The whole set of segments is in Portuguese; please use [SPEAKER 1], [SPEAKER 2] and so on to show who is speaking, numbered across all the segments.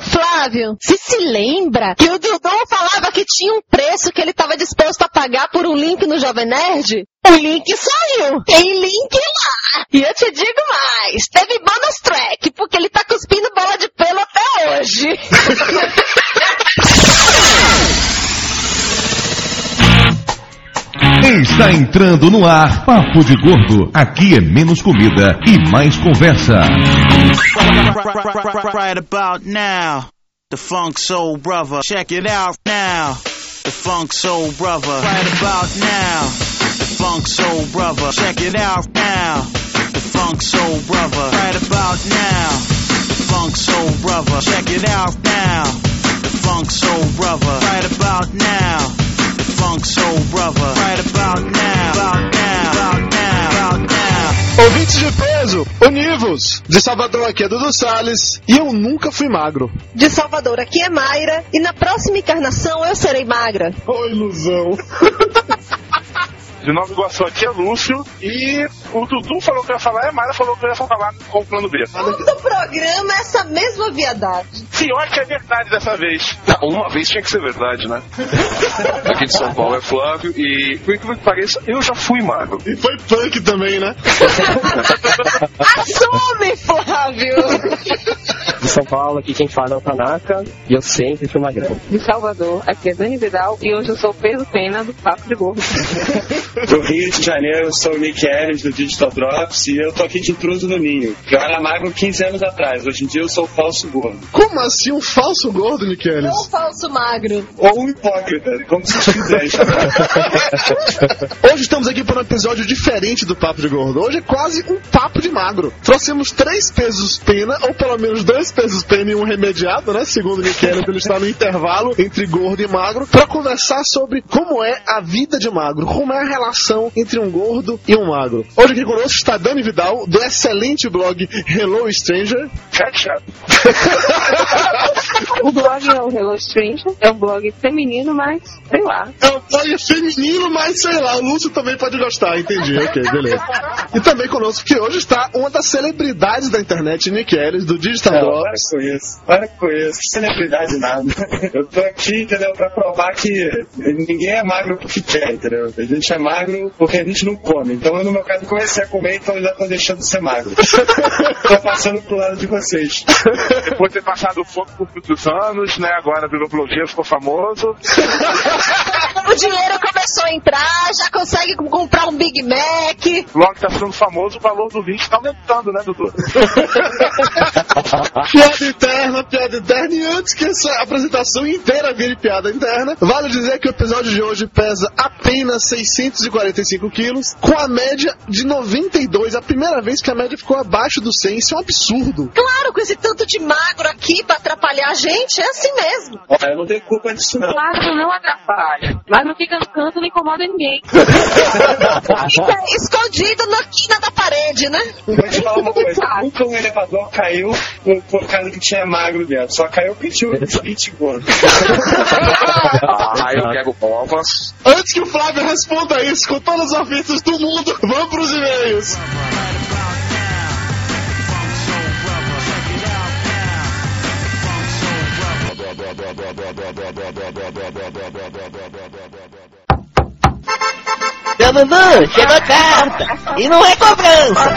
[SPEAKER 1] Flávio, você se lembra que o Dudu falava que tinha um preço que ele estava disposto a pagar por um link no Jovem Nerd? O link saiu. Tem link lá. E eu te digo mais, teve bonus track, porque ele tá cuspindo bola de pelo até hoje.
[SPEAKER 2] Está entrando no ar Papo de Gordo. Aqui é menos comida e mais conversa.
[SPEAKER 3] Right about now, the Funk Soul Brother. Check it out now, the Funk Soul Brother. Right about now, the Funk Soul Brother. Check it out now, the Funk Soul Brother. Right about now, the Funk Soul Brother. Check it out now, the Funk Soul Brother. Right about now, Funk Soul Brother. Right about now, about now, about now, about now.
[SPEAKER 4] Ouvintes de peso, univos! De Salvador aqui é Dudu Salles e eu nunca fui magro.
[SPEAKER 1] De Salvador, aqui é Mayra, e na próxima encarnação eu serei magra.
[SPEAKER 4] Ô ilusão!
[SPEAKER 5] De Nova Iguaçu aqui é Lúcio e o Dudu falou que ia falar e a Mara falou que ia falar com o plano B.
[SPEAKER 1] Todo programa é essa mesma viadagem.
[SPEAKER 5] Pior que é verdade dessa vez.
[SPEAKER 6] Não, uma vez tinha que ser verdade, né? Aqui de São Paulo é Flávio e, por incrível que pareça, eu já fui magro.
[SPEAKER 4] E foi punk também, né?
[SPEAKER 1] Assume, Flávio!
[SPEAKER 7] De São Paulo, aqui quem fala é o Tanaka e eu sempre fui magrão.
[SPEAKER 8] de Salvador, aqui é Dani Vidal e hoje eu sou o peso pena do Papo de Gordo.
[SPEAKER 7] Do Rio de Janeiro, eu sou o Nick Ellis do Digital Drops e eu tô aqui de intruso no ninho. Eu era magro 15 anos atrás, hoje em dia eu sou falso gordo.
[SPEAKER 4] Como assim um falso gordo, Niqueles?
[SPEAKER 1] Ou falso magro.
[SPEAKER 7] Ou um hipócrita, como vocês quiserem.
[SPEAKER 4] Hoje estamos aqui para um episódio diferente do Papo de Gordo. Hoje é quase um papo de magro. Trouxemos três pesos pena, ou pelo menos dois pesos pena e um remediado, né? Segundo o Niqueles, ele está no intervalo entre gordo e magro, para conversar sobre como é a vida de magro, como é a relação entre um gordo e um magro. Hoje aqui conosco está Dani Vidal, do excelente blog Hello Stranger.
[SPEAKER 5] Ketchup.
[SPEAKER 8] O blog é o Hello Stranger, é um blog feminino, mas sei lá.
[SPEAKER 4] É um blog feminino, mas sei lá, o Lúcio também pode gostar, entendi, ok, beleza. E também conosco que hoje está uma das celebridades da internet, Nick Ellis, do Digital
[SPEAKER 7] Não, para
[SPEAKER 4] Drops.
[SPEAKER 7] com isso, para com isso, celebridade nada. Eu tô aqui, entendeu, pra provar que ninguém é magro porque quer, entendeu? A gente é magro porque a gente não come. Então eu, no meu caso, comecei a comer, então eu já tô deixando de ser magro. tô passando pro lado de vocês.
[SPEAKER 5] Depois de ter passado fogo por muitos anos, né? Agora virou blogueiro, ficou famoso.
[SPEAKER 1] O dinheiro começou a entrar, já consegue comprar um Big Mac.
[SPEAKER 5] Logo que tá ficando famoso, o valor do link tá aumentando, né, Dudu?
[SPEAKER 4] Piada interna, piada interna. E antes que essa apresentação inteira vire piada interna, vale dizer que o episódio de hoje pesa apenas 645 quilos, com a média de 92. A primeira vez que a média ficou abaixo do 100. Isso é um absurdo.
[SPEAKER 1] Claro, com esse tanto de magro aqui pra atrapalhar a gente, é assim mesmo.
[SPEAKER 7] Olha, eu não tenho culpa disso não.
[SPEAKER 8] Magro não atrapalha, mas não fica no canto, não incomoda ninguém.
[SPEAKER 1] Fica escondido na quina da parede, né?
[SPEAKER 7] Vou te falar uma coisa. Nunca um elevador caiu por, por causa que tinha magro dentro. Só caiu porque tinha um gordo.
[SPEAKER 6] Ah, eu quero provas.
[SPEAKER 4] Antes que o Flávio responda isso com todas as ofensas do mundo, vamos pros e-mails.
[SPEAKER 9] Dudu, chegou a carta. E não é cobrança.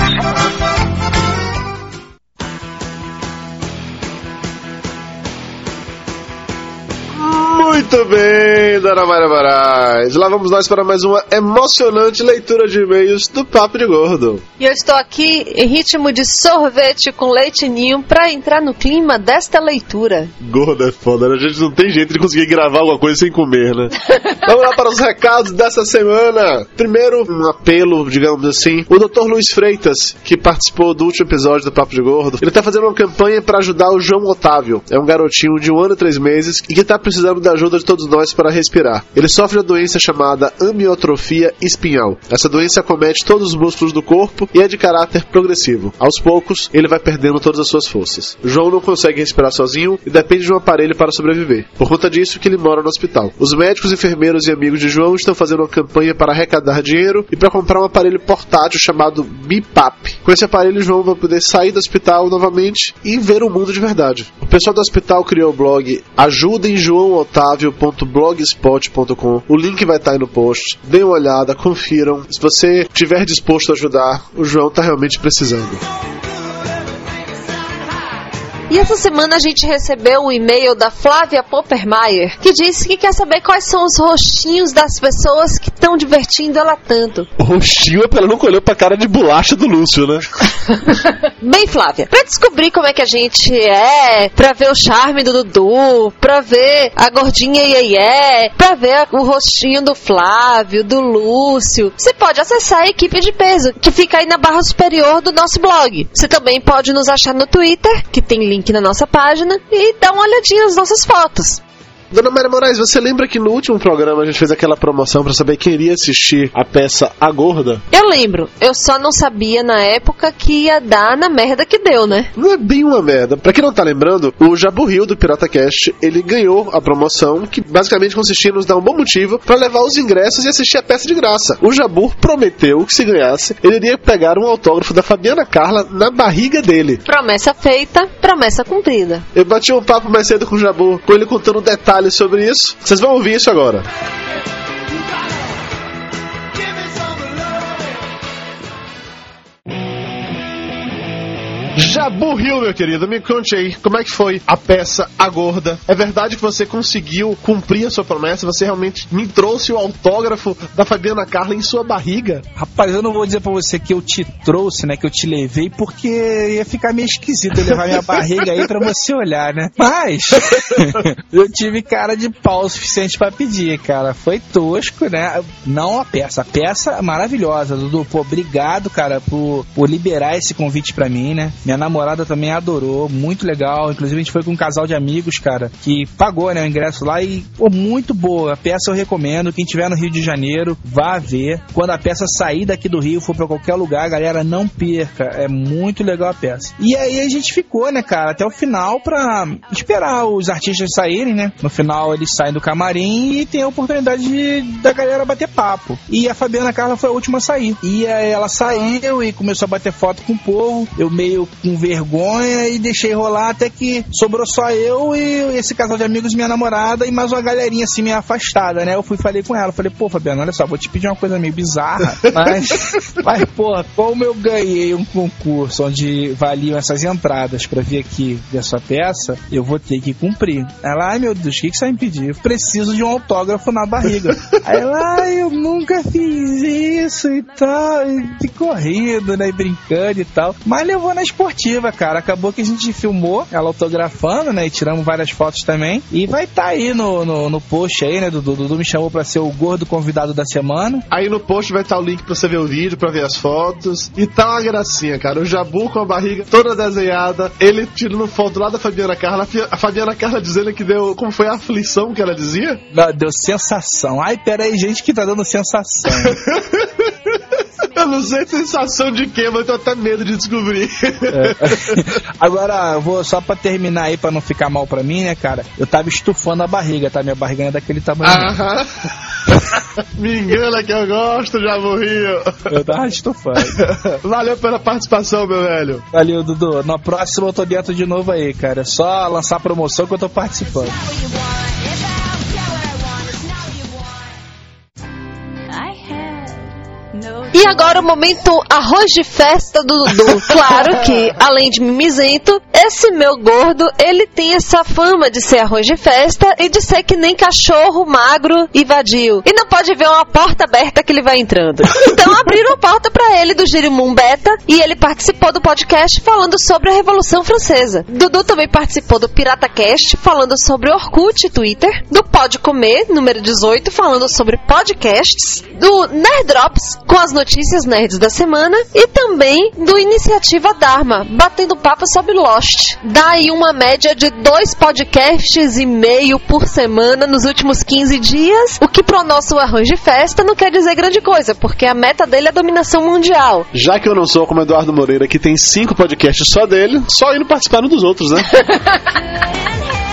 [SPEAKER 4] Muito bem, Dona Maria Moraes. Lá vamos nós para mais uma emocionante leitura de e-mails do Papo de Gordo.
[SPEAKER 1] E eu estou aqui em ritmo de sorvete com leite ninho pra entrar no clima desta leitura.
[SPEAKER 4] Gordo é foda, né? A gente não tem jeito de conseguir gravar alguma coisa sem comer, né? Vamos lá para os recados dessa semana. Primeiro, um apelo, digamos assim. O Dr. Luiz Freitas, que participou do último episódio do Papo de Gordo, ele tá fazendo uma campanha para ajudar o João Otávio. É um garotinho de um ano e três meses e que tá precisando da ajuda de todos nós para respirar. Ele sofre a doença chamada amiotrofia espinhal. Essa doença acomete todos os músculos do corpo e é de caráter progressivo. Aos poucos, ele vai perdendo todas as suas forças. João não consegue respirar sozinho e depende de um aparelho para sobreviver. Por conta disso que ele mora no hospital. Os médicos, enfermeiros e amigos de João estão fazendo uma campanha para arrecadar dinheiro e para comprar um aparelho portátil chamado BIPAP. Com esse aparelho, João vai poder sair do hospital novamente e ver o mundo de verdade. O pessoal do hospital criou o blog ajudemjoãootávio.blogspot.com. O link vai estar aí no post. Dê uma olhada, confiram. Se você estiver disposto a ajudar, o João está realmente precisando.
[SPEAKER 1] E essa semana a gente recebeu um e-mail da Flávia Poppermeier que disse que quer saber quais são os rostinhos das pessoas que estão divertindo ela tanto.
[SPEAKER 4] O rostinho é pela nunca olhou pra cara de bolacha do Lúcio, né?
[SPEAKER 1] Bem, Flávia, pra descobrir como é que a gente é, pra ver o charme do Dudu, pra ver a gordinha Iê, pra ver o rostinho do Flávio, do Lúcio, você pode acessar a equipe de peso, que fica aí na barra superior do nosso blog. Você também pode nos achar no Twitter, que tem link na nossa página, e dar uma olhadinha nas nossas fotos.
[SPEAKER 4] Dona Maria Moraes, você lembra que no último programa a gente fez aquela promoção para saber quem iria assistir a peça A Gorda?
[SPEAKER 1] Eu lembro, eu só não sabia na época que ia dar na merda que deu, né?
[SPEAKER 4] Não é bem uma merda. Pra quem não tá lembrando, o Jabu Rio do Pirata Cast, ele ganhou a promoção que basicamente consistia em nos dar um bom motivo para levar os ingressos e assistir a peça de graça. O Jabur prometeu que se ganhasse, ele iria pegar um autógrafo da Fabiana Carla na barriga dele.
[SPEAKER 1] Promessa feita, promessa cumprida.
[SPEAKER 4] Eu bati um papo mais cedo com o Jabu, com ele contando detalhes sobre isso. Vocês vão ouvir isso agora. Jabu Rio, meu querido, me conte aí, como é que foi a peça A Gorda? É verdade que você conseguiu cumprir a sua promessa? Você realmente me trouxe o autógrafo da Fabiana Carla em sua barriga?
[SPEAKER 10] Rapaz, eu não vou dizer pra você que eu te trouxe, né, que eu te levei, porque ia ficar meio esquisito eu levar minha barriga aí pra você olhar, né? Mas, eu tive cara de pau o suficiente pra pedir, cara. Foi tosco, né? Não a peça. A peça maravilhosa, Dudu. Pô, obrigado, cara, por, por liberar esse convite pra mim, né? Minha namorada também adorou, muito legal. Inclusive, a gente foi com um casal de amigos, cara, que pagou, né, o ingresso lá e, pô, muito boa. A peça eu recomendo. Quem tiver no Rio de Janeiro, vá ver. Quando a peça sair daqui do Rio, for pra qualquer lugar, galera, não perca. É muito legal a peça. E aí a gente ficou, né, cara, até o final pra esperar os artistas saírem, né? No final eles saem do camarim e tem a oportunidade de, da galera bater papo. E a Fabiana Carla foi a última a sair. E aí ela saiu e começou a bater foto com o povo. Eu meio com vergonha e deixei rolar até que sobrou só eu e esse casal de amigos, minha namorada e mais uma galerinha assim meio afastada, né? Eu fui falei com ela, falei, pô, Fabiana, olha só, vou te pedir uma coisa meio bizarra, mas, mas pô, como eu ganhei um concurso onde valiam essas entradas pra vir aqui ver sua peça, eu vou ter que cumprir. Ela, ai meu Deus, o que, que você vai me pedir? Eu preciso de um autógrafo na barriga. Aí ela, ai, eu nunca fiz isso e tal, e correndo, né, e brincando e tal. Mas levou na esportiva, cara. Acabou que a gente filmou ela autografando, né? E tiramos várias fotos também. E vai estar tá aí no, no, no, post aí, né? Dudu, Dudu me chamou pra ser o gordo convidado da semana.
[SPEAKER 4] Aí no post vai estar tá o link pra você ver o vídeo, pra ver as fotos. E tá uma gracinha, cara. O Jabu com a barriga toda desenhada. Ele tirando foto lá da Fabiana Carla. A Fabiana Carla dizendo que deu. Como foi a aflição que ela dizia?
[SPEAKER 10] Não, deu sensação. Ai, pera aí, gente que tá dando sensação.
[SPEAKER 4] Eu não sei sensação de quê, mas eu tô até medo de descobrir.
[SPEAKER 10] É. Agora, eu vou só pra terminar aí, pra não ficar mal pra mim, né, cara? Eu tava estufando a barriga, tá? Minha barriga é daquele tamanho.
[SPEAKER 4] Aham. Me engana que eu gosto, já morri.
[SPEAKER 10] Eu tava estufando.
[SPEAKER 4] Valeu pela participação, meu velho.
[SPEAKER 10] Valeu, Dudu. Na próxima eu tô dentro de novo aí, cara. É só lançar promoção que eu tô participando.
[SPEAKER 1] E agora o momento arroz de festa do Dudu. Claro que, além de mimizento, esse meu gordo, ele tem essa fama de ser arroz de festa e de ser que nem cachorro magro e vadio. E não pode ver uma porta aberta que ele vai entrando. Então abriram a porta para ele do Girimum Beta e ele participou do podcast falando sobre a Revolução Francesa. Dudu também participou do Pirata Cast falando sobre Orkut e Twitter, do Pode Comer, número 18, falando sobre podcasts, do Nerd Drops, com as notícias nerds da semana, e também do Iniciativa Dharma, batendo papo sobre Lost. Dá aí uma média de dois podcasts e meio por semana nos últimos 15 dias, o que pro nosso arranjo de festa não quer dizer grande coisa, porque a meta dele é a dominação mundial.
[SPEAKER 4] Já que eu não sou como Eduardo Moreira, que tem cinco podcasts só dele, só indo participar um dos outros, né?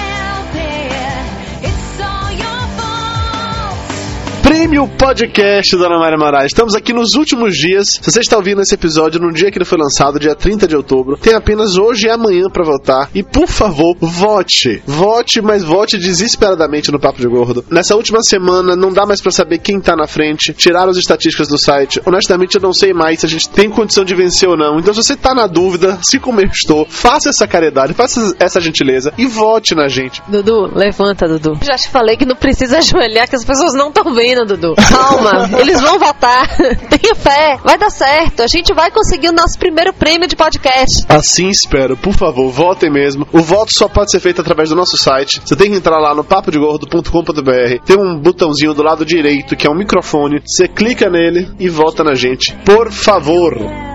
[SPEAKER 4] Prêmio Podcast, Dona Maria Moraes. Estamos aqui nos últimos dias. Se você está ouvindo esse episódio no dia que ele foi lançado, dia 30 de outubro, tem apenas hoje e amanhã para votar. E por favor, vote. Vote, mas vote desesperadamente no Papo de Gordo. Nessa última semana, não dá mais para saber quem tá na frente. Tiraram as estatísticas do site. Honestamente, eu não sei mais se a gente tem condição de vencer ou não. Então, se você tá na dúvida, se como eu estou, faça essa caridade, faça essa gentileza e vote na gente.
[SPEAKER 1] Dudu, levanta, Dudu. Já te falei que não precisa ajoelhar, que as pessoas não estão vendo, Dudu. Calma, eles vão votar. Tenha fé, vai dar certo. A gente vai conseguir o nosso primeiro prêmio de podcast.
[SPEAKER 4] Assim espero. Por favor, votem mesmo. O voto só pode ser feito através do nosso site. Você tem que entrar lá no papodegordo.com.br. Tem um botãozinho do lado direito que é um microfone. Você clica nele e vota na gente. Por favor.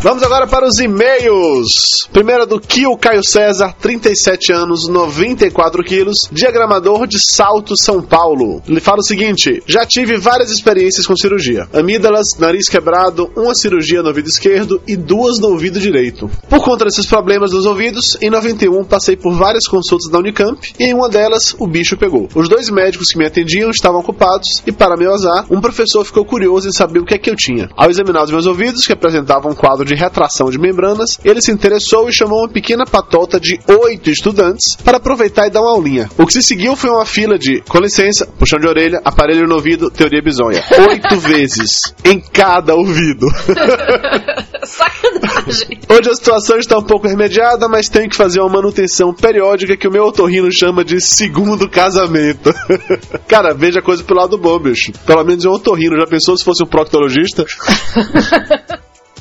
[SPEAKER 4] Vamos agora para os e-mails. Primeiro do Kio Caio César, 37 anos, 94 quilos, diagramador de Salto, São Paulo. Ele fala o seguinte: Já tive várias experiências com cirurgia. Amígdalas, nariz quebrado, uma cirurgia no ouvido esquerdo e duas no ouvido direito. Por conta desses problemas dos ouvidos, em 91 passei por várias consultas da Unicamp e em uma delas o bicho pegou. Os dois médicos que me atendiam estavam ocupados e, para meu azar, um professor ficou curioso em saber o que é que eu tinha. Ao examinar os meus ouvidos, que apresentavam um quadro de retração de membranas, ele se interessou e chamou uma pequena patota de oito estudantes para aproveitar e dar uma aulinha. O que se seguiu foi uma fila de, com licença, puxão de orelha, aparelho no ouvido, teoria bizonha. Oito vezes em cada ouvido.
[SPEAKER 1] Sacanagem.
[SPEAKER 4] Hoje a situação está um pouco remediada, mas tenho que fazer uma manutenção periódica que o meu otorrino chama de segundo casamento. Cara, veja a coisa pelo lado bom, bicho. Pelo menos é um otorrino. Já pensou se fosse um proctologista?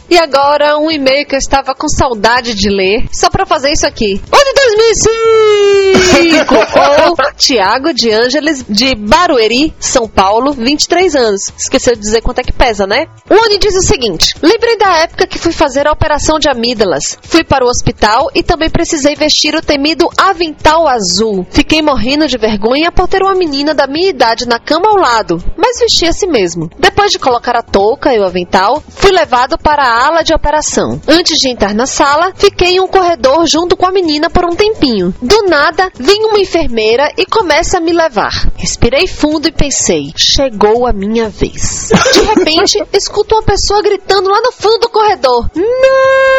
[SPEAKER 1] E agora um e-mail que eu estava com saudade de ler, só pra fazer isso aqui. O de 2005! Ou Tiago de Ângeles, de Barueri, São Paulo, 23 anos. Esqueceu de dizer quanto é que pesa, né? O Oni diz o seguinte: Lembrei da época que fui fazer a operação de amígdalas. Fui para o hospital e também precisei vestir o temido avental azul. Fiquei morrendo de vergonha por ter uma menina da minha idade na cama ao lado, mas vesti assim mesmo. Depois de colocar a touca e o avental, fui levado para a ala de operação. Antes de entrar na sala, fiquei em um corredor junto com a menina por um tempinho. Do nada, vem uma enfermeira e começa a me levar. Respirei fundo e pensei: chegou a minha vez. De repente, escuto uma pessoa gritando lá no fundo do corredor: Não!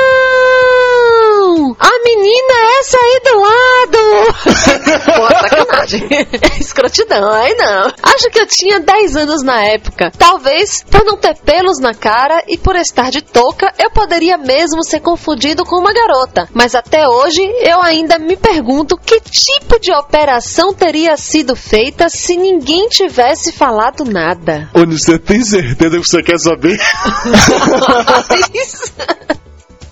[SPEAKER 1] A menina é essa aí do lado! Pô, sacanagem. Escrotidão, aí não. Acho que eu tinha 10 anos na época. Talvez por não ter pelos na cara e por estar de eu poderia mesmo ser confundido com uma garota. Mas até hoje eu ainda me pergunto que tipo de operação teria sido feita se ninguém tivesse falado nada.
[SPEAKER 4] Onde você tem certeza que você quer saber?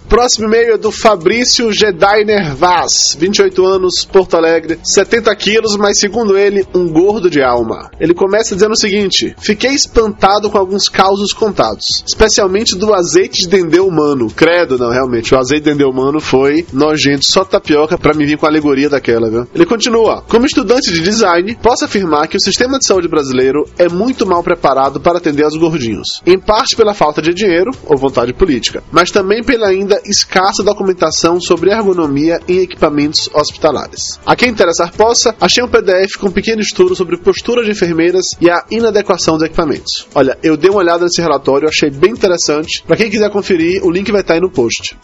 [SPEAKER 4] Próximo e-mail é do Fabrício Gedainer Vaz, 28 anos, Porto Alegre, 70 quilos, mas segundo ele, um gordo de alma. Ele começa dizendo o seguinte: Fiquei espantado com alguns causos contados, especialmente do azeite de dendê humano. Credo, não, realmente, o azeite de dendê humano foi nojento, só tapioca pra me vir com a alegoria daquela, viu? Ele continua: Como estudante de design, posso afirmar que o sistema de saúde brasileiro é muito mal preparado para atender aos gordinhos, em parte pela falta de dinheiro ou vontade política, mas também pela ainda escassa documentação sobre ergonomia em equipamentos hospitalares. A quem interessar possa, achei um PDF com um pequeno estudo sobre postura de enfermeiras e a inadequação dos equipamentos. Olha, eu dei uma olhada nesse relatório, achei bem interessante. Para quem quiser conferir, o link vai estar aí no post.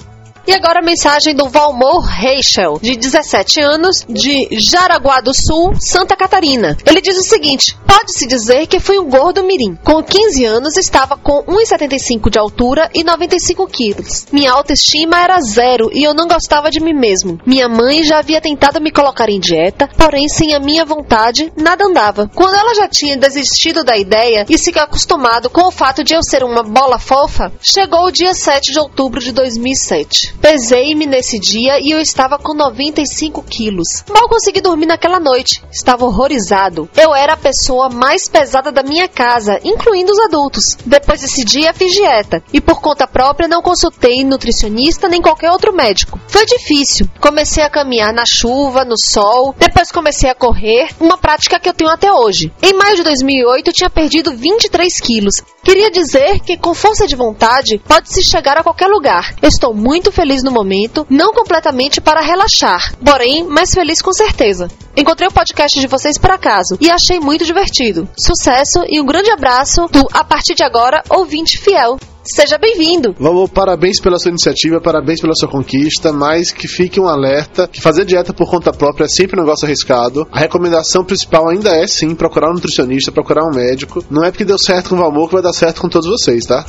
[SPEAKER 1] E agora a mensagem do Valmor Reichel, de 17 anos, de Jaraguá do Sul, Santa Catarina. Ele diz o seguinte: Pode-se dizer que fui um gordo mirim. Com 15 anos estava com 1,75 de altura e 95 quilos. Minha autoestima era zero e eu não gostava de mim mesmo. Minha mãe já havia tentado me colocar em dieta, porém sem a minha vontade nada andava. Quando ela já tinha desistido da ideia e se acostumado com o fato de eu ser uma bola fofa, chegou o dia 7 de outubro de 2007. Pesei-me nesse dia e eu estava com 95 quilos. Mal consegui dormir naquela noite. Estava horrorizado. Eu era a pessoa mais pesada da minha casa, incluindo os adultos. Depois desse dia fiz dieta e por conta própria não consultei nutricionista nem qualquer outro médico. Foi difícil. Comecei a caminhar na chuva, no sol, depois comecei a correr, uma prática que eu tenho até hoje. Em maio de 2008 eu tinha perdido 23 quilos. Queria dizer que com força de vontade pode-se chegar a qualquer lugar. Estou muito feliz no momento, não completamente para relaxar, porém mais feliz com certeza. Encontrei o podcast de vocês por acaso e achei muito divertido. Sucesso e um grande abraço do A partir de agora ouvinte fiel. Seja bem-vindo!
[SPEAKER 4] Vamos, parabéns pela sua iniciativa, parabéns pela sua conquista, mas que fique um alerta que fazer dieta por conta própria é sempre um negócio arriscado. A recomendação principal ainda é sim procurar um nutricionista, procurar um médico. Não é porque deu certo com o Valmor que vai dar certo com todos vocês, tá?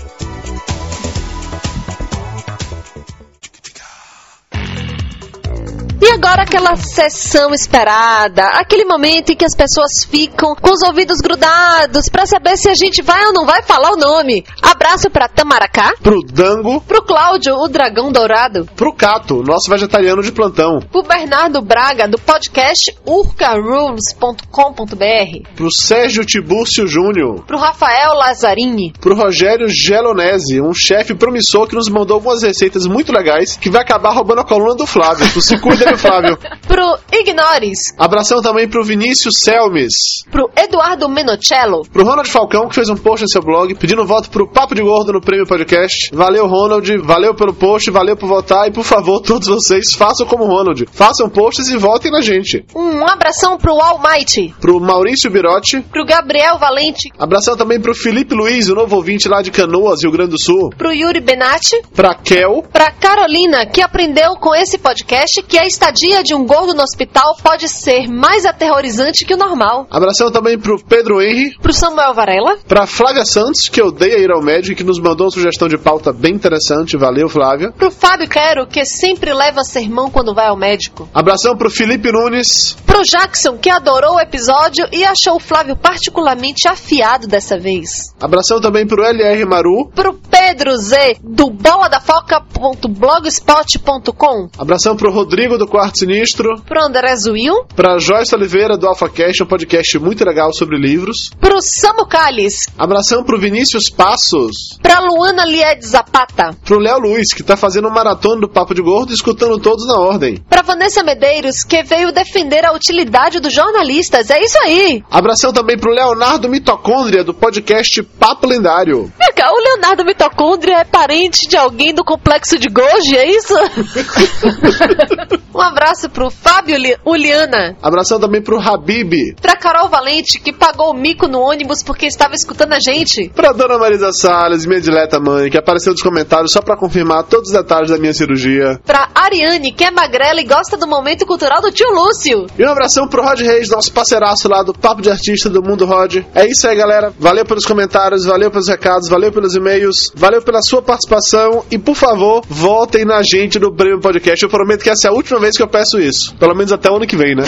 [SPEAKER 1] E agora aquela sessão esperada, aquele momento em que as pessoas ficam com os ouvidos grudados para saber se a gente vai ou não vai falar o nome. Abraço para Tamaracá,
[SPEAKER 4] Pro Dango,
[SPEAKER 1] pro Cláudio, o dragão dourado,
[SPEAKER 4] pro Cato, nosso vegetariano de plantão,
[SPEAKER 1] pro Bernardo Braga do podcast urcarooms.com.br,
[SPEAKER 4] pro Sérgio Tibúrcio Júnior,
[SPEAKER 1] pro Rafael Lazzarini,
[SPEAKER 4] pro Rogério Gelonese, um chefe promissor que nos mandou algumas receitas muito legais que vai acabar roubando a coluna do Flávio. Tu se cuida, meu Flávio.
[SPEAKER 1] pro Ignores,
[SPEAKER 4] Abração também pro Vinícius Selmes,
[SPEAKER 1] pro Eduardo Menocello,
[SPEAKER 4] pro Ronald Falcão, que fez um post no seu blog pedindo voto pro Papo de Gordo no Prêmio Podcast. Valeu, Ronald. Valeu pelo post, valeu por votar. E por favor, todos vocês façam como Ronald. Façam posts e votem na gente.
[SPEAKER 1] um abração pro Almighty,
[SPEAKER 4] Pro Maurício Birotti.
[SPEAKER 1] pro Gabriel Valente,
[SPEAKER 4] Abração também pro Felipe Luiz, o novo ouvinte lá de Canoas, Rio Grande do Sul.
[SPEAKER 1] pro Yuri Benatti,
[SPEAKER 4] Pra Kel.
[SPEAKER 1] Pra Carolina, que aprendeu com esse podcast que a estadia de um gordo no hospital pode ser mais aterrorizante que o normal.
[SPEAKER 4] Abração também pro Pedro Henry.
[SPEAKER 1] Pro Samuel Varela,
[SPEAKER 4] Pra Flávia Santos, que odeia ir ao médico e que nos mandou uma sugestão de pauta bem interessante. Valeu, Flávia.
[SPEAKER 1] pro Fábio Quero, que sempre leva sermão quando vai ao médico.
[SPEAKER 4] Abração pro Felipe Nunes.
[SPEAKER 1] Pro Jackson, que adorou o episódio e achou o Flávio particularmente afiado dessa vez.
[SPEAKER 4] Abração também pro LR Maru.
[SPEAKER 1] Pro Pedro Z, do boladafoca.blogspot.com.
[SPEAKER 4] Abração pro Rodrigo do Quarto Sinistro.
[SPEAKER 1] Pro André Zuil.
[SPEAKER 4] Pra Joyce Oliveira do AlphaCast, um podcast muito legal sobre livros.
[SPEAKER 1] Pro Samu Calles.
[SPEAKER 4] Abração pro Vinícius Passos.
[SPEAKER 1] Pra Luana Lied Zapata.
[SPEAKER 4] Pro Léo Luiz, que tá fazendo um maratona do Papo de Gordo e escutando todos na ordem.
[SPEAKER 1] Pra Vanessa Medeiros, que veio defender a utilidade dos jornalistas. É isso aí!
[SPEAKER 4] Abração também pro Leonardo Mitocôndria, do podcast Papo Lendário.
[SPEAKER 1] O Leonardo Mitocôndria é parente de alguém do complexo de Goji, é isso? um abraço pro Fábio Li- Uliana.
[SPEAKER 4] Abração também pro Habib.
[SPEAKER 1] Pra Carol Valente, que pagou o mico no ônibus porque estava escutando a gente.
[SPEAKER 4] Pra Dona Marisa Salles, minha dileta mãe, que apareceu nos comentários só pra confirmar todos os detalhes da minha cirurgia.
[SPEAKER 1] Pra Ariane, que é magrela e gosta do momento cultural do tio Lúcio.
[SPEAKER 4] E um abração pro Rod Reis, nosso parceiraço lá do Papo de Artista do Mundo Rod. É isso aí, galera. Valeu pelos comentários, valeu pelos recados, valeu pelos e-mails, valeu pela sua participação e, por favor, votem na gente do Prêmio Podcast. Eu prometo que essa é a última vez que eu peço isso. Pelo menos até o ano que vem, né?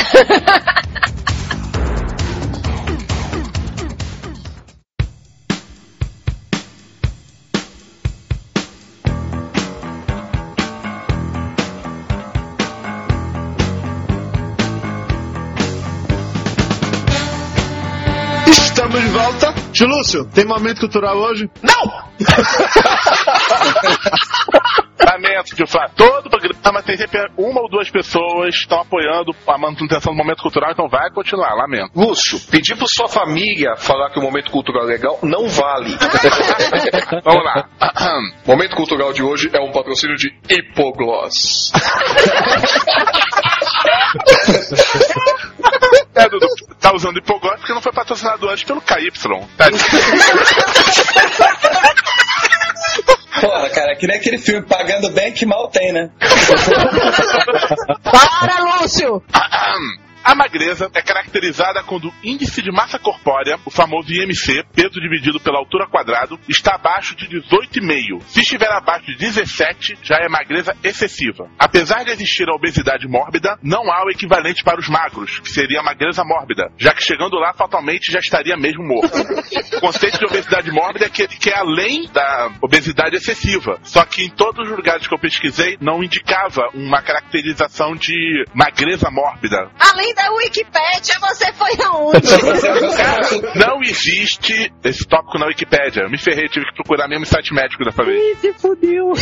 [SPEAKER 4] Estamos de volta. Tio Lúcio, tem momento cultural hoje?
[SPEAKER 5] Não! Lamento de fato. Todo programa tem sempre uma ou duas pessoas que estão apoiando a manutenção do momento cultural, então vai continuar, lamento.
[SPEAKER 6] Lúcio, pedir pra sua família falar que o momento cultural é legal não vale.
[SPEAKER 5] Vamos lá.
[SPEAKER 6] momento cultural de hoje é um patrocínio de Hipogloss.
[SPEAKER 5] É, Dudu, tá usando hipoglós porque não foi patrocinado antes pelo KY. Tá?
[SPEAKER 11] Porra, cara.
[SPEAKER 7] cara, que nem aquele filme Pagando Bem que mal tem, né?
[SPEAKER 1] Para, Lúcio!
[SPEAKER 5] A magreza é caracterizada quando o índice de massa corpórea, o famoso IMC, peso dividido pela altura quadrado, está abaixo de 18,5. Se estiver abaixo de 17, já é magreza excessiva. Apesar de existir a obesidade mórbida, não há o equivalente para os magros, que seria a magreza mórbida, já que chegando lá fatalmente já estaria mesmo morto. O conceito de obesidade mórbida é que é além da obesidade excessiva. Só que em todos os lugares que eu pesquisei não indicava uma caracterização de magreza mórbida.
[SPEAKER 1] Além da Wikipédia, você foi aonde?
[SPEAKER 5] Cara, não existe esse tópico na Wikipédia. Eu me ferrei, tive que procurar mesmo site médico dessa vez.
[SPEAKER 1] se fudeu.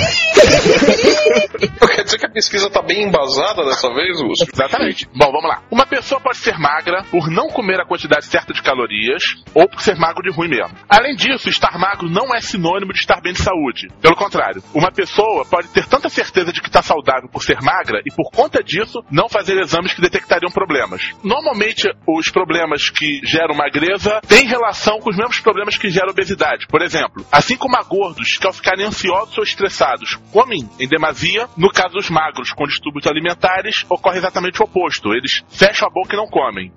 [SPEAKER 6] Quer dizer que a pesquisa tá bem embasada dessa vez, Lúcio?
[SPEAKER 5] Exatamente. Bom, vamos lá. Uma pessoa pode ser magra por não comer a quantidade certa de calorias ou por ser magro de ruim mesmo. Além disso, estar magro não é sinônimo de estar bem de saúde. Pelo contrário, uma pessoa pode ter tanta certeza de que está saudável por ser magra e por conta disso não fazer exames que detectariam problemas. Normalmente, os problemas que geram magreza têm relação com os mesmos problemas que geram obesidade. Por exemplo, assim como há gordos que ao ficarem ansiosos ou estressados comem em demasia, no caso dos magros com distúrbios alimentares ocorre exatamente o oposto. Eles fecham a boca e não comem.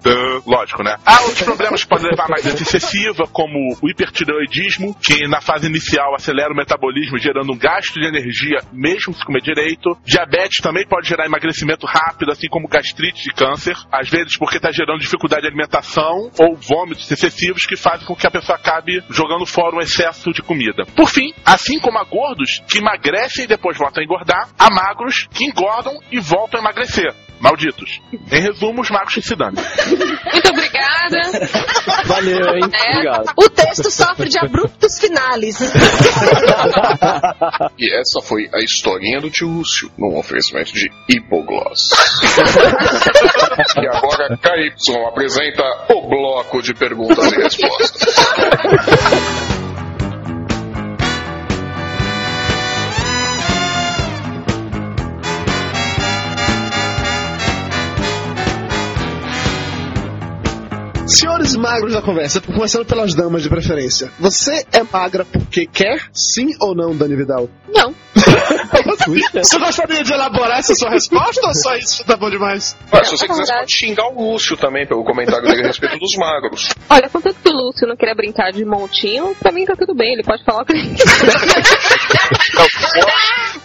[SPEAKER 5] Lógico, né? Há outros problemas que podem levar a magreza excessiva, como o hipertireoidismo, que na fase inicial acelera o metabolismo, gerando um gasto de energia mesmo se comer direito. Diabetes também pode gerar emagrecimento rápido, assim como gastrite e câncer. Às vezes porque está gerando dificuldade de alimentação ou vômitos excessivos que fazem com que a pessoa acabe jogando fora um excesso de comida. Por fim, assim como há gordos que emagrecem e depois voltam a engordar, há magros que engordam e voltam a emagrecer. Malditos. Em resumo, os magros que se dão.
[SPEAKER 8] Muito obrigada.
[SPEAKER 4] Valeu, hein?
[SPEAKER 8] É.
[SPEAKER 4] Obrigado.
[SPEAKER 1] O texto sofre de abruptos finales.
[SPEAKER 6] E essa foi a historinha do tio Lúcio, num oferecimento de Hipogloss. e agora, KY apresenta o bloco de perguntas e respostas.
[SPEAKER 4] Senhores magros da conversa, começando pelas damas de preferência. Você é magra porque quer? Sim ou não, Dani Vidal?
[SPEAKER 8] Não.
[SPEAKER 4] Você gostaria de elaborar essa sua resposta ou só isso tá bom demais?
[SPEAKER 6] Ué, se você quiser, você pode xingar o Lúcio também pelo comentário dele a respeito dos magros.
[SPEAKER 8] Olha, contanto que o Lúcio não queria brincar de montinho, pra mim tá tudo bem, ele pode falar o que ele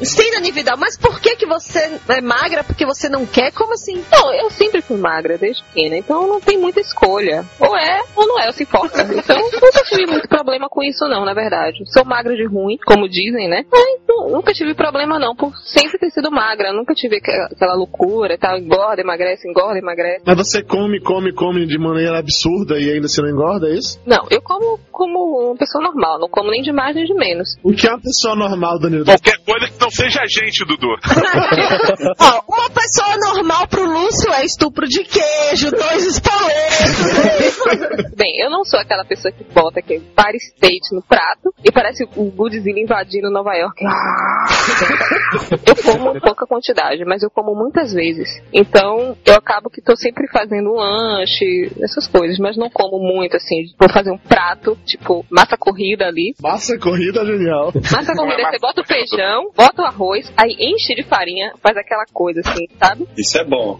[SPEAKER 1] Sim, Dani Vidal, mas por que que você é magra porque você não quer? Como assim?
[SPEAKER 8] Não, eu sempre fui magra desde pequena, então não tem muita escolha. Ou é, ou não é, eu se importa. Então nunca tive muito problema com isso não, na verdade. Sou magra de ruim, como dizem, né? Mas nu- nunca tive problema não, por sempre ter sido magra. Nunca tive aquela, aquela loucura e tal, engorda, emagrece, engorda, emagrece.
[SPEAKER 4] Mas você come, come, come de maneira absurda e ainda se não engorda, é isso?
[SPEAKER 8] Não, eu como como uma pessoa normal, não como nem de mais nem de menos.
[SPEAKER 4] O que é uma pessoa normal, Dani Vidal?
[SPEAKER 5] Qualquer coisa que não seja a gente, Dudu.
[SPEAKER 1] Ó, uma pessoa normal pro Lúcio é estupro de queijo, dois espoletos.
[SPEAKER 8] Bem, eu não sou aquela pessoa que bota aquele Fire State no prato e parece o Godzilla invadindo Nova York. Eu como pouca quantidade, mas eu como muitas vezes. Então, eu acabo que tô sempre fazendo um lanche, essas coisas, mas não como muito, assim. Vou fazer um prato, tipo, massa corrida ali.
[SPEAKER 4] Massa corrida genial.
[SPEAKER 8] Massa corrida, você bota o feijão, bota o arroz, aí enche de farinha, faz aquela coisa assim, sabe?
[SPEAKER 7] Isso é bom.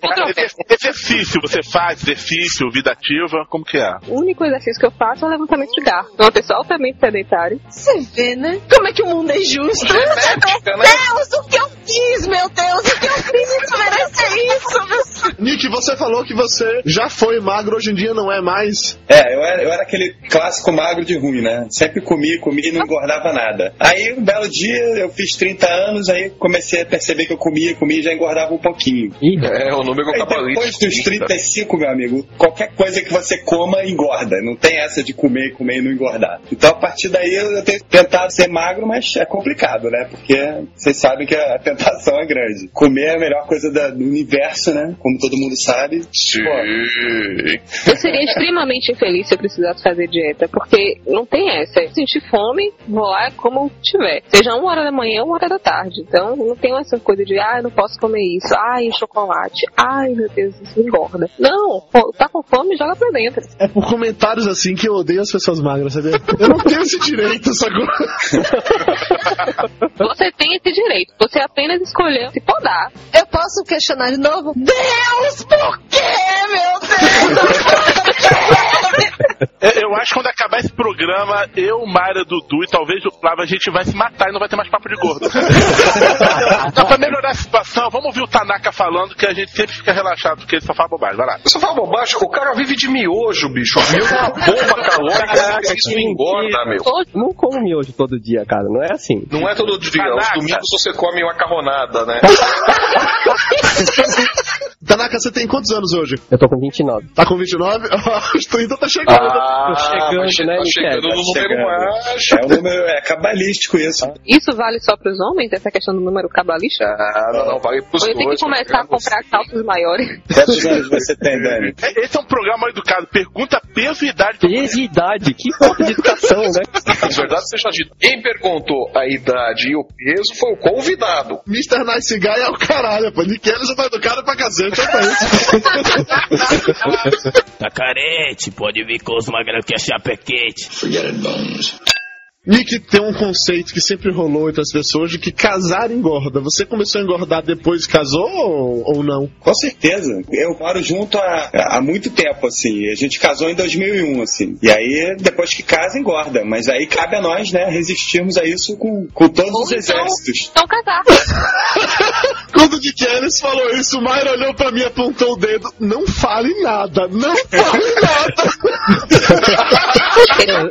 [SPEAKER 5] Cara, exer- exercício, você faz exercício, vida ativa, como que é?
[SPEAKER 8] O único exercício que eu faço é o levantamento de garro. Sou uma pessoa altamente sedentária.
[SPEAKER 1] Você vê, né? Como é que o mundo é justo?
[SPEAKER 6] Genética, né?
[SPEAKER 1] Deus, o que eu fiz, meu Deus? O que eu fiz pra merecer isso, meu senhor?
[SPEAKER 4] Nick, você falou que você já foi magro, hoje em dia não é mais.
[SPEAKER 7] É, eu era, eu era aquele clássico magro de ruim, né? Sempre comia, comia e não engordava nada. Aí, um belo dia, eu fiz 30 anos, aí comecei a perceber que eu comia, comia e já engordava um pouquinho.
[SPEAKER 6] É, o número
[SPEAKER 7] Aí
[SPEAKER 6] cabalístico.
[SPEAKER 7] depois dos 35, meu amigo, qualquer coisa que você coma, engorda. Não tem essa de comer, comer e não engordar. Então, a partir daí, eu tenho tentado ser magro, mas é complicado, né? Porque vocês sabem que a tentação é grande. Comer é a melhor coisa da- do universo, né? Como todo mundo sabe.
[SPEAKER 6] Sim.
[SPEAKER 8] Eu seria extremamente infeliz se eu precisasse fazer dieta, porque não tem essa. Eu sentir fome, vou lá como tiver. Seja uma hora da manhã ou uma hora da tarde. Então não tem essa coisa de, ah, eu não posso comer isso. Ai, chocolate. Ai, meu Deus, isso engorda. Não, pô, tá com fome, joga pra dentro.
[SPEAKER 4] É por comentários assim que eu odeio as pessoas magras, sabia? Eu não tenho esse direito, sacou?
[SPEAKER 8] Você tem esse direito. Você apenas escolheu se podar.
[SPEAKER 1] Eu posso questionar de novo? Deus, por quê, meu Deus?
[SPEAKER 5] Eu, acho que quando acabar esse programa, eu, Mayra, Dudu e talvez o Flávio, a gente vai se matar e não vai ter mais papo de gordo. então, pra melhorar a situação, vamos ouvir o Tanaka falando que a gente sempre fica relaxado porque ele só fala bobagem. Vai lá.
[SPEAKER 6] Você fala bobagem, o cara vive de miojo, bicho. Miojo é uma bomba calórica, isso não engorda, meu.
[SPEAKER 11] Não como miojo todo dia, cara. Não é assim.
[SPEAKER 6] Não é todo dia. Os
[SPEAKER 5] Tanaka.
[SPEAKER 6] domingos você come macarronada, né?
[SPEAKER 4] Tanaka, você tem quantos anos hoje?
[SPEAKER 11] Eu tô com 29.
[SPEAKER 4] Tá com 29? Os 30 tá chegando.
[SPEAKER 6] Ah,
[SPEAKER 11] Tô chegando, né,
[SPEAKER 6] tá chegando
[SPEAKER 11] Michele?
[SPEAKER 6] no número
[SPEAKER 7] chegando.
[SPEAKER 6] mágico.
[SPEAKER 7] É um número é cabalístico isso.
[SPEAKER 8] Isso vale só pros homens, essa questão do número cabalístico?
[SPEAKER 6] Ah, não, não, vale pros
[SPEAKER 8] Ou eu tenho
[SPEAKER 6] dois.
[SPEAKER 8] que começar a comprar calças maiores?
[SPEAKER 7] Quantos anos você tem, Dani?
[SPEAKER 5] É- Esse é um programa educado. Pergunta peso e idade.
[SPEAKER 11] Peso e idade, que falta de educação, né?
[SPEAKER 6] Na verdade, seja dito. Quem perguntou a idade e o peso foi o convidado.
[SPEAKER 4] Mr. Nice Guy é o caralho, pô. Nick Ellis já tá educado pra cacete, isso.
[SPEAKER 9] Tá carente, pode vir com os magros que a chapa é quente.
[SPEAKER 4] Nick tem um conceito que sempre rolou entre as pessoas de que casar engorda. Você começou a engordar depois que casou ou, ou não?
[SPEAKER 7] Com certeza. Eu moro junto há, há muito tempo, assim. A gente casou em 2001, assim. E aí, depois que casa, engorda. Mas aí cabe a nós, né, resistirmos a isso com, com todos
[SPEAKER 8] Ou
[SPEAKER 7] os
[SPEAKER 8] então-
[SPEAKER 7] exércitos.
[SPEAKER 8] Então casar.
[SPEAKER 4] Quando o Ellis falou isso, o Mayra olhou pra mim e apontou o dedo. Não fale nada, não fale nada.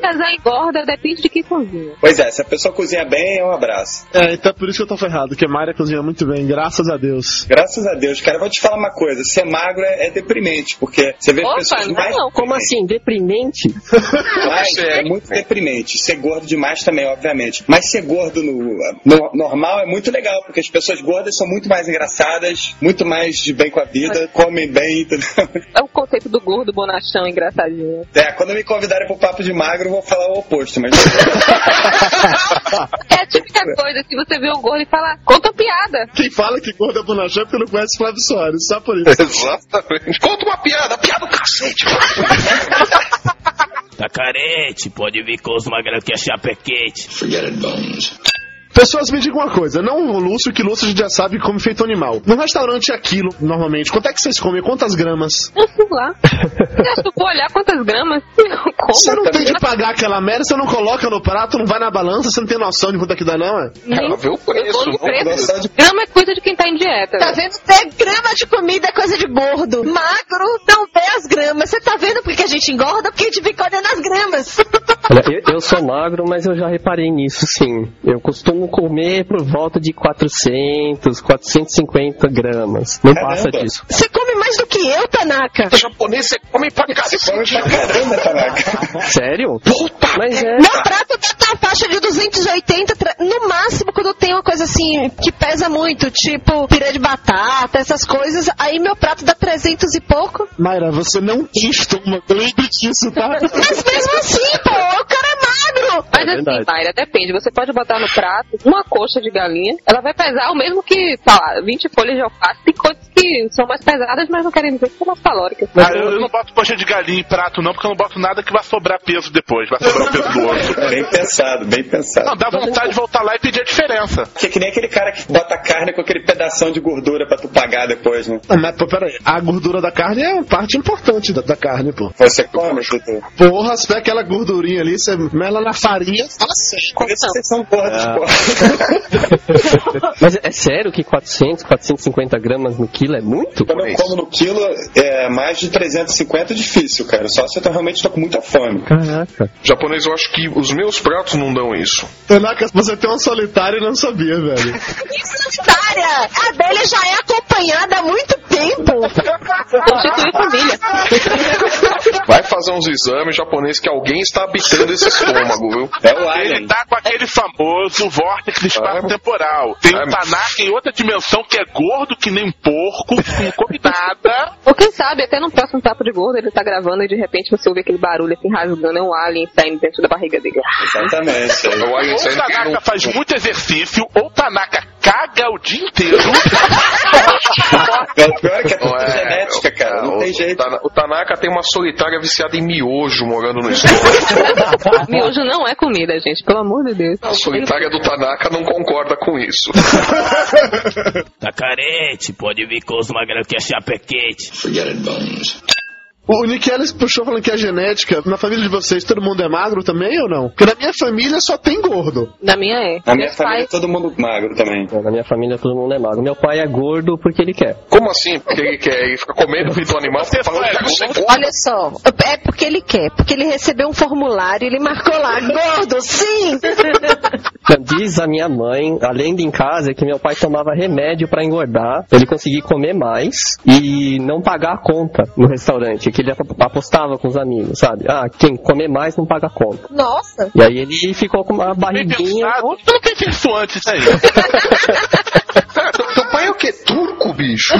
[SPEAKER 8] Casar engorda depende de quem cozinha.
[SPEAKER 7] Pois é, se a pessoa cozinha bem, é um abraço.
[SPEAKER 4] É, então é por isso que eu tô ferrado, que a Mayra cozinha muito bem, graças a Deus.
[SPEAKER 7] Graças a Deus, cara, eu vou te falar uma coisa: ser magro é, é deprimente, porque você vê
[SPEAKER 8] Opa,
[SPEAKER 7] pessoas
[SPEAKER 8] não,
[SPEAKER 7] mais.
[SPEAKER 8] não.
[SPEAKER 11] Como assim? Deprimente?
[SPEAKER 7] Mas é muito deprimente. Ser gordo demais também, obviamente. Mas ser gordo no, no normal é muito legal, porque as pessoas gordas são muito mais engraçadas, muito mais de bem com a vida, comem bem, entendeu?
[SPEAKER 8] É o conceito do gordo bonachão engraçadinho.
[SPEAKER 7] É, quando me convidarem pro papo de magro, eu vou falar o oposto, mas.
[SPEAKER 8] É a típica coisa, se você vê um gordo e fala, conta piada.
[SPEAKER 4] Quem fala que gorda é bonachão é porque não conhece Flávio Soares, só por isso.
[SPEAKER 6] Exatamente. Conta uma piada, piada do cacete.
[SPEAKER 9] Tá carente, pode vir com os magros que a chapa é quente.
[SPEAKER 4] Pessoas me digam uma coisa, não o Lúcio, que Lúcio a gente já sabe que come feito animal. No restaurante é aquilo, normalmente, quanto é que vocês comem? Quantas gramas?
[SPEAKER 8] Eu lá. Eu vou olhar quantas gramas eu como?
[SPEAKER 4] Você não tem de pagar aquela merda, você não coloca no prato, não vai na balança, você não tem noção de quanto é que dá, não, é?
[SPEAKER 6] Ela vê o
[SPEAKER 8] Eu
[SPEAKER 6] preço, não
[SPEAKER 8] preço.
[SPEAKER 7] de-
[SPEAKER 8] Grama é coisa de quem tá em dieta.
[SPEAKER 1] Tá vendo? Ter grama de comida é coisa de gordo. Magro não vê as gramas. Você tá vendo por que a gente engorda? Porque a gente fica olhando as gramas.
[SPEAKER 11] Olha, eu, eu sou magro, mas eu já reparei nisso, sim. Eu costumo comer por volta de 400, 450 gramas. Não
[SPEAKER 7] Caramba.
[SPEAKER 11] passa disso.
[SPEAKER 1] Você come mais do que eu, Tanaka.
[SPEAKER 6] japonês, você come pra
[SPEAKER 7] Come
[SPEAKER 6] cacete.
[SPEAKER 7] pra caramba, Tanaka.
[SPEAKER 11] Sério? Mas é.
[SPEAKER 1] Meu prato tá na faixa de 280, tra- no máximo quando tem uma coisa assim que pesa muito, tipo pirê de batata, essas coisas, aí meu prato dá 300 e pouco.
[SPEAKER 4] Mayra, você não tem estômago, lembre disso, tá?
[SPEAKER 1] Mas mesmo assim, pô, o cara
[SPEAKER 8] Mas
[SPEAKER 11] É
[SPEAKER 8] assim. Mayra, depende. Você pode botar no prato uma coxa de galinha. Ela vai pesar o mesmo que, sei lá, 20 folhas de alface. Tem coisas que são mais pesadas, mas não querem dizer que são mais calóricas.
[SPEAKER 5] Ah, eu, eu não boto coxa de galinha em prato, não, porque eu não boto nada que vai sobrar peso depois. Vai sobrar o peso do osso.
[SPEAKER 7] Bem pensado, bem pensado.
[SPEAKER 5] Não, dá vontade de voltar lá e pedir a diferença.
[SPEAKER 7] Que é que nem aquele cara que bota carne com aquele pedação de gordura pra tu pagar depois, né?
[SPEAKER 4] Não, mas, pô, peraí, a gordura da carne é uma parte importante da, da carne, pô.
[SPEAKER 7] Você come, Dudu.
[SPEAKER 4] Porra, se pega aquela gordurinha ali, você mela na farinha, fala sério.
[SPEAKER 7] Por isso vocês são gordos,
[SPEAKER 11] Ah.
[SPEAKER 7] porra.
[SPEAKER 11] Mas é sério que 400, 450 gramas no quilo é muito?
[SPEAKER 7] Quando eu como no quilo, é mais de 350 é difícil, cara. Só se eu realmente tô com muita fome.
[SPEAKER 11] Caraca.
[SPEAKER 6] Japonês, eu acho que os meus pratos não dão isso.
[SPEAKER 4] Tanaka, você tem uma solitária e não sabia, velho.
[SPEAKER 1] Solitária! A dele já é acompanhada há muito tempo.
[SPEAKER 8] Constituir família.
[SPEAKER 6] Vai fazer uns exames japonês que alguém está habitando esse estômago, viu?
[SPEAKER 7] É o
[SPEAKER 5] Ele
[SPEAKER 7] Alien.
[SPEAKER 5] tá com aquele famoso vórtice espaço-temporal. Tem um Tanaka em outra dimensão que é gordo que nem um porco, nada.
[SPEAKER 8] Ou quem sabe, até no próximo Papo de Gordo, ele tá gravando e de repente você ouve aquele barulho assim rasgando, é um alien saindo dentro da barriga dele.
[SPEAKER 7] Exatamente.
[SPEAKER 6] O alien
[SPEAKER 5] Ou o Tanaka faz muito exercício, ou o Tanaka caga o dia inteiro.
[SPEAKER 7] É, o pior é que é tudo
[SPEAKER 6] é,
[SPEAKER 7] genética, cara. Não
[SPEAKER 6] o
[SPEAKER 7] tem jeito.
[SPEAKER 6] O Tanaka tem uma solitária viciada em miojo morando no estúdio.
[SPEAKER 8] Miojo não é comida, gente, pelo amor de Deus.
[SPEAKER 6] A solitária do Tanaka não concorda com isso.
[SPEAKER 9] Tá carente, pode vir com os magrão que é chapequete.
[SPEAKER 4] O Nick Ellis puxou falando que é genética. Na família de vocês, todo mundo é magro também ou não? Porque na minha família só tem gordo.
[SPEAKER 8] Na minha é.
[SPEAKER 7] Na minha
[SPEAKER 8] Meus
[SPEAKER 7] família
[SPEAKER 8] pais-
[SPEAKER 7] todo mundo magro também.
[SPEAKER 11] Na minha família todo mundo é magro. Meu pai é gordo porque ele quer.
[SPEAKER 6] Como assim? Porque ele quer ele fica comendo feito animal, fica falando que quero ser gordo.
[SPEAKER 1] Olha só, é porque ele quer, porque ele recebeu um formulário e ele marcou lá, gordo, sim!
[SPEAKER 11] Diz a minha mãe, além de em casa, que meu pai tomava remédio pra engordar, pra ele conseguir comer mais e não pagar a conta no restaurante, que ele ap- apostava com os amigos, sabe? Ah, quem comer mais não paga a conta.
[SPEAKER 1] Nossa!
[SPEAKER 11] E aí ele ficou com uma
[SPEAKER 5] Bem
[SPEAKER 11] barriguinha.
[SPEAKER 5] pensado. Tu não pensei isso antes, isso aí.
[SPEAKER 6] bicho?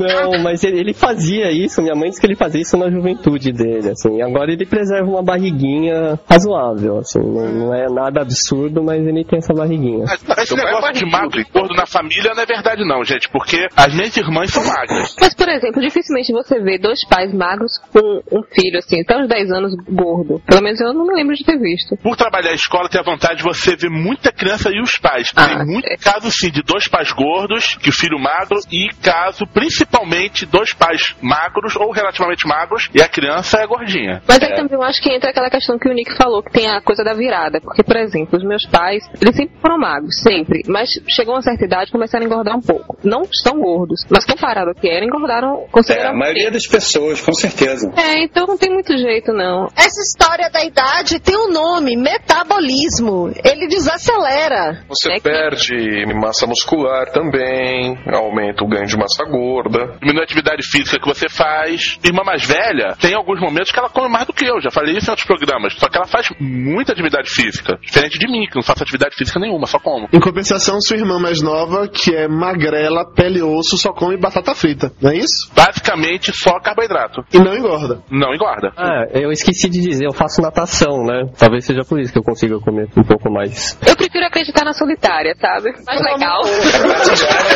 [SPEAKER 11] Não, mas ele, fazia isso, minha mãe disse que ele fazia isso na juventude dele, assim. Agora ele preserva uma barriguinha razoável, assim. Não, não é nada absurdo, mas ele tem essa barriguinha.
[SPEAKER 5] Mas Esse
[SPEAKER 6] é
[SPEAKER 5] negócio de magro e gordo na família não é verdade não, gente, porque as minhas irmãs são magras.
[SPEAKER 8] Mas, por exemplo, dificilmente você vê dois pais magros com um filho, assim, até uns 10 anos gordo. Pelo menos eu não me lembro de ter visto.
[SPEAKER 5] Por trabalhar em escola, tem a vantagem de você ver muita criança e os pais.
[SPEAKER 8] Ah,
[SPEAKER 5] tem muito
[SPEAKER 8] é.
[SPEAKER 5] caso, sim, de dois pais gordos, que o filho magro, e caso, principalmente, dois pais magros ou relativamente magros, e a criança é gordinha.
[SPEAKER 8] Mas aí também eu acho que entra aquela questão que o Nick falou, que tem a coisa da virada. Porque, por exemplo, os meus pais, eles sempre foram magros, sempre. Mas chegou a uma certa idade e começaram a engordar um pouco. Não estão gordos, mas comparado ao que era, engordaram
[SPEAKER 7] É, a
[SPEAKER 8] consideravelmente.
[SPEAKER 7] maioria das pessoas, com certeza.
[SPEAKER 8] É, então não tem muito jeito, não.
[SPEAKER 1] Essa história da idade tem um nome, metabolismo. Ele desacelera.
[SPEAKER 6] Você
[SPEAKER 8] É que-
[SPEAKER 6] perde massa muscular também, aumenta o ganho de massa gorda.
[SPEAKER 5] Diminui a atividade física que você faz. Irmã mais velha, tem alguns momentos que ela come mais do que eu, já falei isso em outros programas. Só que ela faz muita atividade física. Diferente de mim, que não faço atividade física nenhuma, só como.
[SPEAKER 4] Em compensação, sua irmã mais nova, que é magrela, pele e osso, só come batata frita. Não é isso?
[SPEAKER 5] Basicamente só carboidrato.
[SPEAKER 4] E não engorda.
[SPEAKER 5] Não engorda.
[SPEAKER 11] Ah, eu esqueci de dizer, eu faço natação, né? Talvez seja por isso que eu consiga comer um pouco mais.
[SPEAKER 8] Eu prefiro acreditar na solitária, sabe? Mais legal.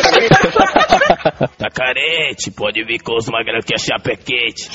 [SPEAKER 9] Tá carente, pode vir com os magrão que é chapequete.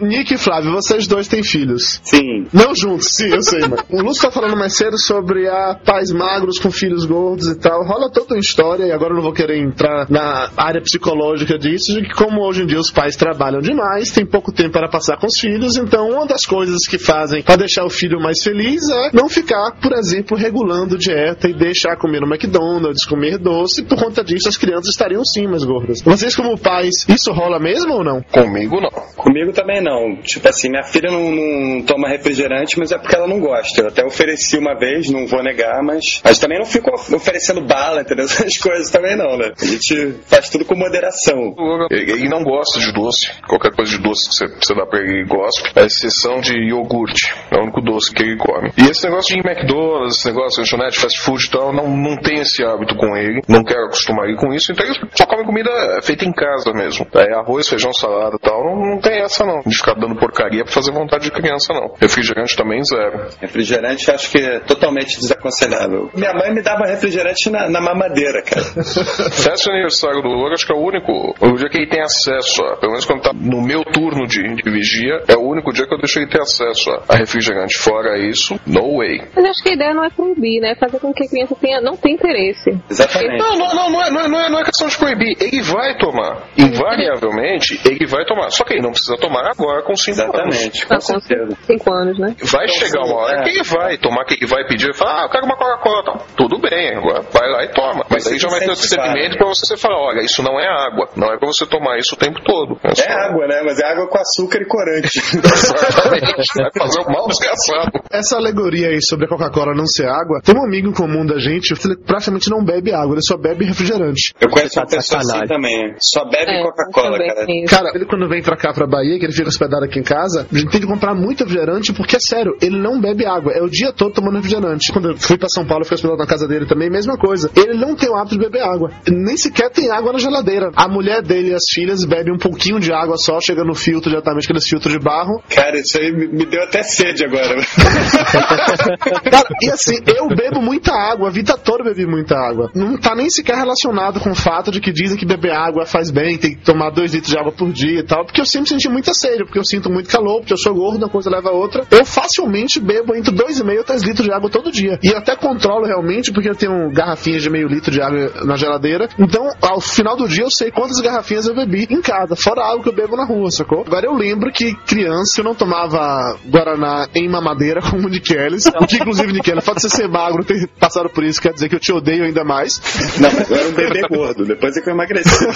[SPEAKER 4] Nick e Flávio, vocês dois têm filhos.
[SPEAKER 7] Sim.
[SPEAKER 4] Não juntos, sim, eu sei, mas. O Lúcio tá falando mais cedo sobre a pais magros com filhos gordos e tal. Rola toda uma história, e agora eu não vou querer entrar na área psicológica disso, de que como hoje em dia os pais trabalham demais, tem pouco tempo para passar com os filhos, então uma das coisas que fazem para deixar o filho mais feliz é não ficar, por exemplo, regulando dieta e deixar comer no McDonald's, comer doce, por conta disso as crianças estariam sim mais gordas. Vocês como pais, isso rola mesmo ou não?
[SPEAKER 6] Comigo não.
[SPEAKER 7] Comigo também não. Tipo assim, minha filha não, não toma refrigerante, mas é porque ela não gosta. Eu até ofereci uma vez, não vou negar, mas. Mas também não fico of- oferecendo bala, entendeu? Essas coisas também não, né? A gente faz tudo com moderação.
[SPEAKER 6] Ele não gosta de doce. Qualquer coisa de doce que você, você dá pra ele gosta. A exceção de iogurte. É o único doce que ele come. E esse negócio de McDonald's, esse negócio de lanchonete, fast food e tal, não, não tem esse hábito com ele. Não quero acostumar ele com isso. Então ele só come comida feita em casa mesmo. É arroz, feijão, salada e tal. Não, não tem essa não. De ficar dando porcaria pra fazer vontade de criança, não. Refrigerante também, zero.
[SPEAKER 7] Refrigerante eu acho que é totalmente desaconselhável. Minha mãe me dava refrigerante na, na mamadeira, cara.
[SPEAKER 6] Festa de aniversário do Logan, acho que é o único, o dia que ele tem acesso a, pelo menos quando tá no meu turno de, de vigia, é o único dia que eu deixo ele ter acesso a, a refrigerante. Fora isso, no way.
[SPEAKER 8] Mas acho que a ideia não é proibir, né? É fazer com que a criança tenha, não tenha interesse.
[SPEAKER 7] Exatamente.
[SPEAKER 6] Não, não, não, não é, não, é, não, é, não é questão de proibir. Ele vai tomar. Invariavelmente, ele vai tomar. Só que ele não precisa tomar agora com 5 anos.
[SPEAKER 7] Exatamente, com
[SPEAKER 8] Não, com
[SPEAKER 7] certeza.
[SPEAKER 8] cinco anos, né?
[SPEAKER 6] Vai chegar uma hora
[SPEAKER 7] é.
[SPEAKER 6] que ele vai tomar, que ele vai pedir, falar, ah, eu quero uma Coca-Cola, tal. tudo bem, agora vai lá e toma. Mas aí já vai ter o discernimento pra você falar, olha, isso não é água, não é pra você tomar isso o tempo todo. É,
[SPEAKER 7] É água, né? Mas é água com açúcar e corante.
[SPEAKER 6] Exatamente. Vai fazer um mal desgraçado.
[SPEAKER 4] Essa alegoria aí sobre a Coca-Cola não ser água, tem um amigo em comum da gente, ele praticamente não bebe água, ele só bebe refrigerante.
[SPEAKER 7] Eu conheço uma pessoa assim também. Só bebe
[SPEAKER 8] É,
[SPEAKER 7] Coca-Cola, cara.
[SPEAKER 4] Cara, ele quando vem pra cá, pra Bahia, que ele fica hospedado aqui em casa, a gente tem que comprar muito refrigerante, porque é sério, ele não bebe água. É o dia todo tomando refrigerante. Quando eu fui pra São Paulo, eu fui hospedado na casa dele também, mesma coisa. Ele não tem o hábito de beber água. Nem sequer tem água na geladeira. A mulher dele e as filhas bebem um pouquinho de água só, chega no filtro diretamente, aqueles filtros de barro.
[SPEAKER 7] Cara, isso aí me deu até sede agora.
[SPEAKER 4] Cara, e assim, eu bebo muita água, a vida toda eu bebi muita água. Não tá nem sequer relacionado com o fato de que dizem que beber água faz bem, tem que tomar dois litros de água por dia e tal, porque eu sempre senti muita sede, porque eu sinto muito calor, porque eu sou gordo, uma coisa leva a outra. Eu facilmente bebo entre dois e meio a três litros de água todo dia. E até controlo realmente, porque eu tenho garrafinhas de meio litro de água na geladeira. Então, ao final do dia, eu sei quantas garrafinhas eu bebi em casa, fora a água que eu bebo na rua, sacou? Agora eu lembro que criança eu não tomava Guaraná em mamadeira como o Niqueles, que inclusive, Niqueles, fato de você ser magro, ter passado por isso, quer dizer que eu te odeio ainda mais.
[SPEAKER 7] Não, eu era um bebê gordo, depois é que eu emagreci.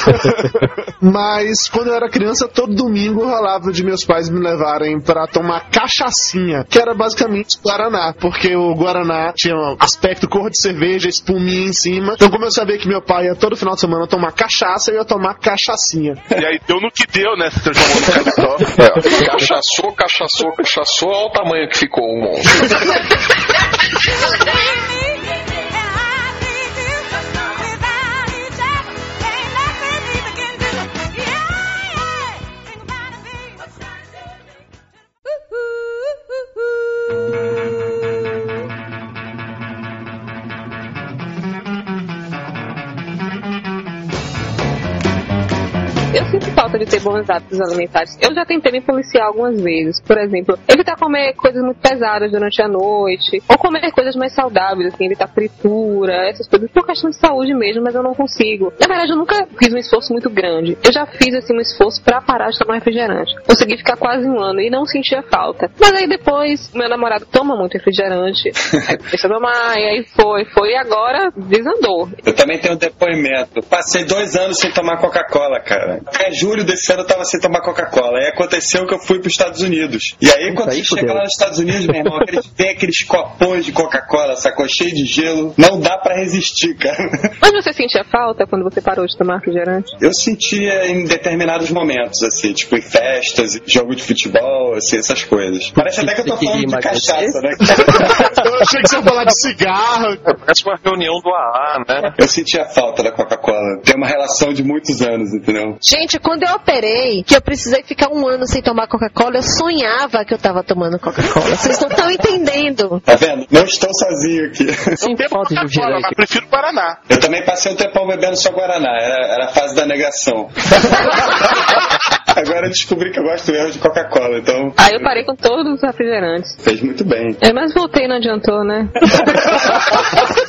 [SPEAKER 4] Mas quando eu era criança, todo domingo rolava de meus pais me levarem pra tomar cachaçinha, que era basicamente Guaraná, porque o Guaraná tinha um aspecto cor de cerveja, espuminha em cima. Então, como eu sabia que meu pai ia todo final de semana tomar cachaça, eu ia tomar cachaçinha.
[SPEAKER 5] E aí deu no que deu, né? Se transformou no capitão.
[SPEAKER 6] É, cachaçou, cachaçou, cachaçou, olha o tamanho que ficou o monstro.
[SPEAKER 8] de ter bons hábitos alimentares. Eu já tentei me policiar algumas vezes. Por exemplo, evitar comer coisas muito pesadas durante a noite. Ou comer coisas mais saudáveis, assim, evitar fritura, essas coisas. Por questão de saúde mesmo, mas eu não consigo. Na verdade, eu nunca fiz um esforço muito grande. Eu já fiz, assim, um esforço pra parar de tomar refrigerante. Consegui ficar quase um ano e não sentia falta. Mas aí depois, meu namorado toma muito refrigerante. aí começou a tomar, e aí foi, foi, e agora desandou.
[SPEAKER 7] Eu também tenho um depoimento. Passei dois anos sem tomar Coca-Cola, cara. Até julho desse ano eu tava sem tomar Coca-Cola. Aí aconteceu que eu fui pros Estados Unidos. E aí, quando
[SPEAKER 11] aí
[SPEAKER 7] você chega lá nos Estados Unidos, meu irmão, aqueles, tem aqueles copões de Coca-Cola, sacou? Cheio de gelo. Não dá pra resistir, cara.
[SPEAKER 8] Mas você sentia falta quando você parou de tomar refrigerante?
[SPEAKER 7] Eu sentia em determinados momentos, assim, tipo em festas, jogo de futebol, assim, essas coisas. Parece até que eu tô falando de cachaça, né?
[SPEAKER 4] Eu achei que você ia falar de cigarro.
[SPEAKER 6] Parece uma reunião do AA, né?
[SPEAKER 7] Eu sentia falta da Coca-Cola. Tem uma relação de muitos anos, entendeu?
[SPEAKER 1] Gente, quando eu operei, que eu precisei ficar um ano sem tomar Coca-Cola, eu sonhava que eu tava tomando Coca-Cola. Vocês não estão entendendo.
[SPEAKER 7] Tá vendo? Não estou sozinho aqui.
[SPEAKER 11] Sinto falta de
[SPEAKER 5] Coca-Cola,
[SPEAKER 11] refrigerante.
[SPEAKER 5] mas prefiro Paraná.
[SPEAKER 7] Eu também passei um tempão bebendo só Guaraná. Era, era a fase da negação. Agora eu descobri que eu gosto mesmo de Coca-Cola, então
[SPEAKER 8] Aí eu parei com todos os refrigerantes.
[SPEAKER 7] fez muito bem.
[SPEAKER 8] É, mas voltei, não adiantou, né?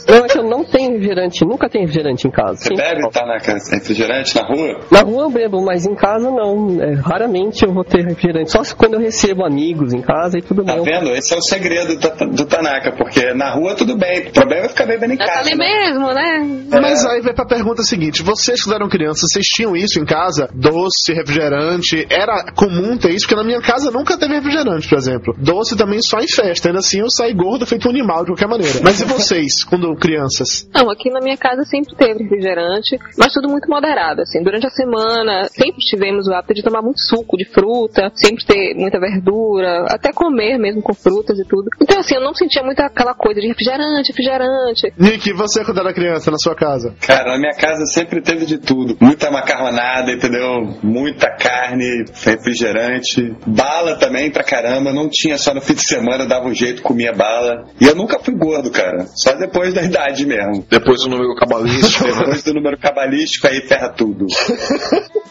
[SPEAKER 11] Não, é que eu não tenho refrigerante, nunca tenho refrigerante em casa.
[SPEAKER 7] Você
[SPEAKER 11] Sinto
[SPEAKER 7] bebe, tá na refrigerante na rua?
[SPEAKER 11] Na rua eu bebo, mas em casa não. É, raramente eu vou ter refrigerante. Só se quando eu recebo amigos em casa e tudo
[SPEAKER 7] Tá
[SPEAKER 11] bem.
[SPEAKER 7] vendo? Esse é o segredo do, do Tanaka, porque na rua tudo bem. O problema é ficar bebendo em
[SPEAKER 8] tá
[SPEAKER 7] casa.
[SPEAKER 8] ali
[SPEAKER 7] né?
[SPEAKER 8] mesmo, né?
[SPEAKER 4] Mas aí vai pra pergunta seguinte: vocês que eram crianças, vocês tinham isso em casa? Doce, refrigerante? Era comum ter isso? Porque na minha casa nunca teve refrigerante, por exemplo. Doce também só em festa. Ainda assim eu saí gordo, feito um animal de qualquer maneira. Mas e vocês, quando crianças?
[SPEAKER 8] Não, aqui na minha casa sempre teve refrigerante, mas tudo muito moderado, assim. Durante a semana, sempre tivemos o hábito de tomar muito suco de fruta, sempre ter muita verdura, até comer mesmo com frutas e tudo. Então, assim, eu não sentia muito aquela coisa de refrigerante, refrigerante.
[SPEAKER 4] Nick, e você quando era criança na sua casa?
[SPEAKER 7] Cara, na minha casa sempre teve de tudo. Muita macarronada, entendeu? Muita carne, refrigerante. Bala também pra caramba. Não tinha só no fim de semana, dava um jeito, comia bala. E eu nunca fui gordo, cara. Só depois da idade mesmo.
[SPEAKER 6] Depois do número cabalístico.
[SPEAKER 7] Depois do número cabalístico, aí ferra tudo.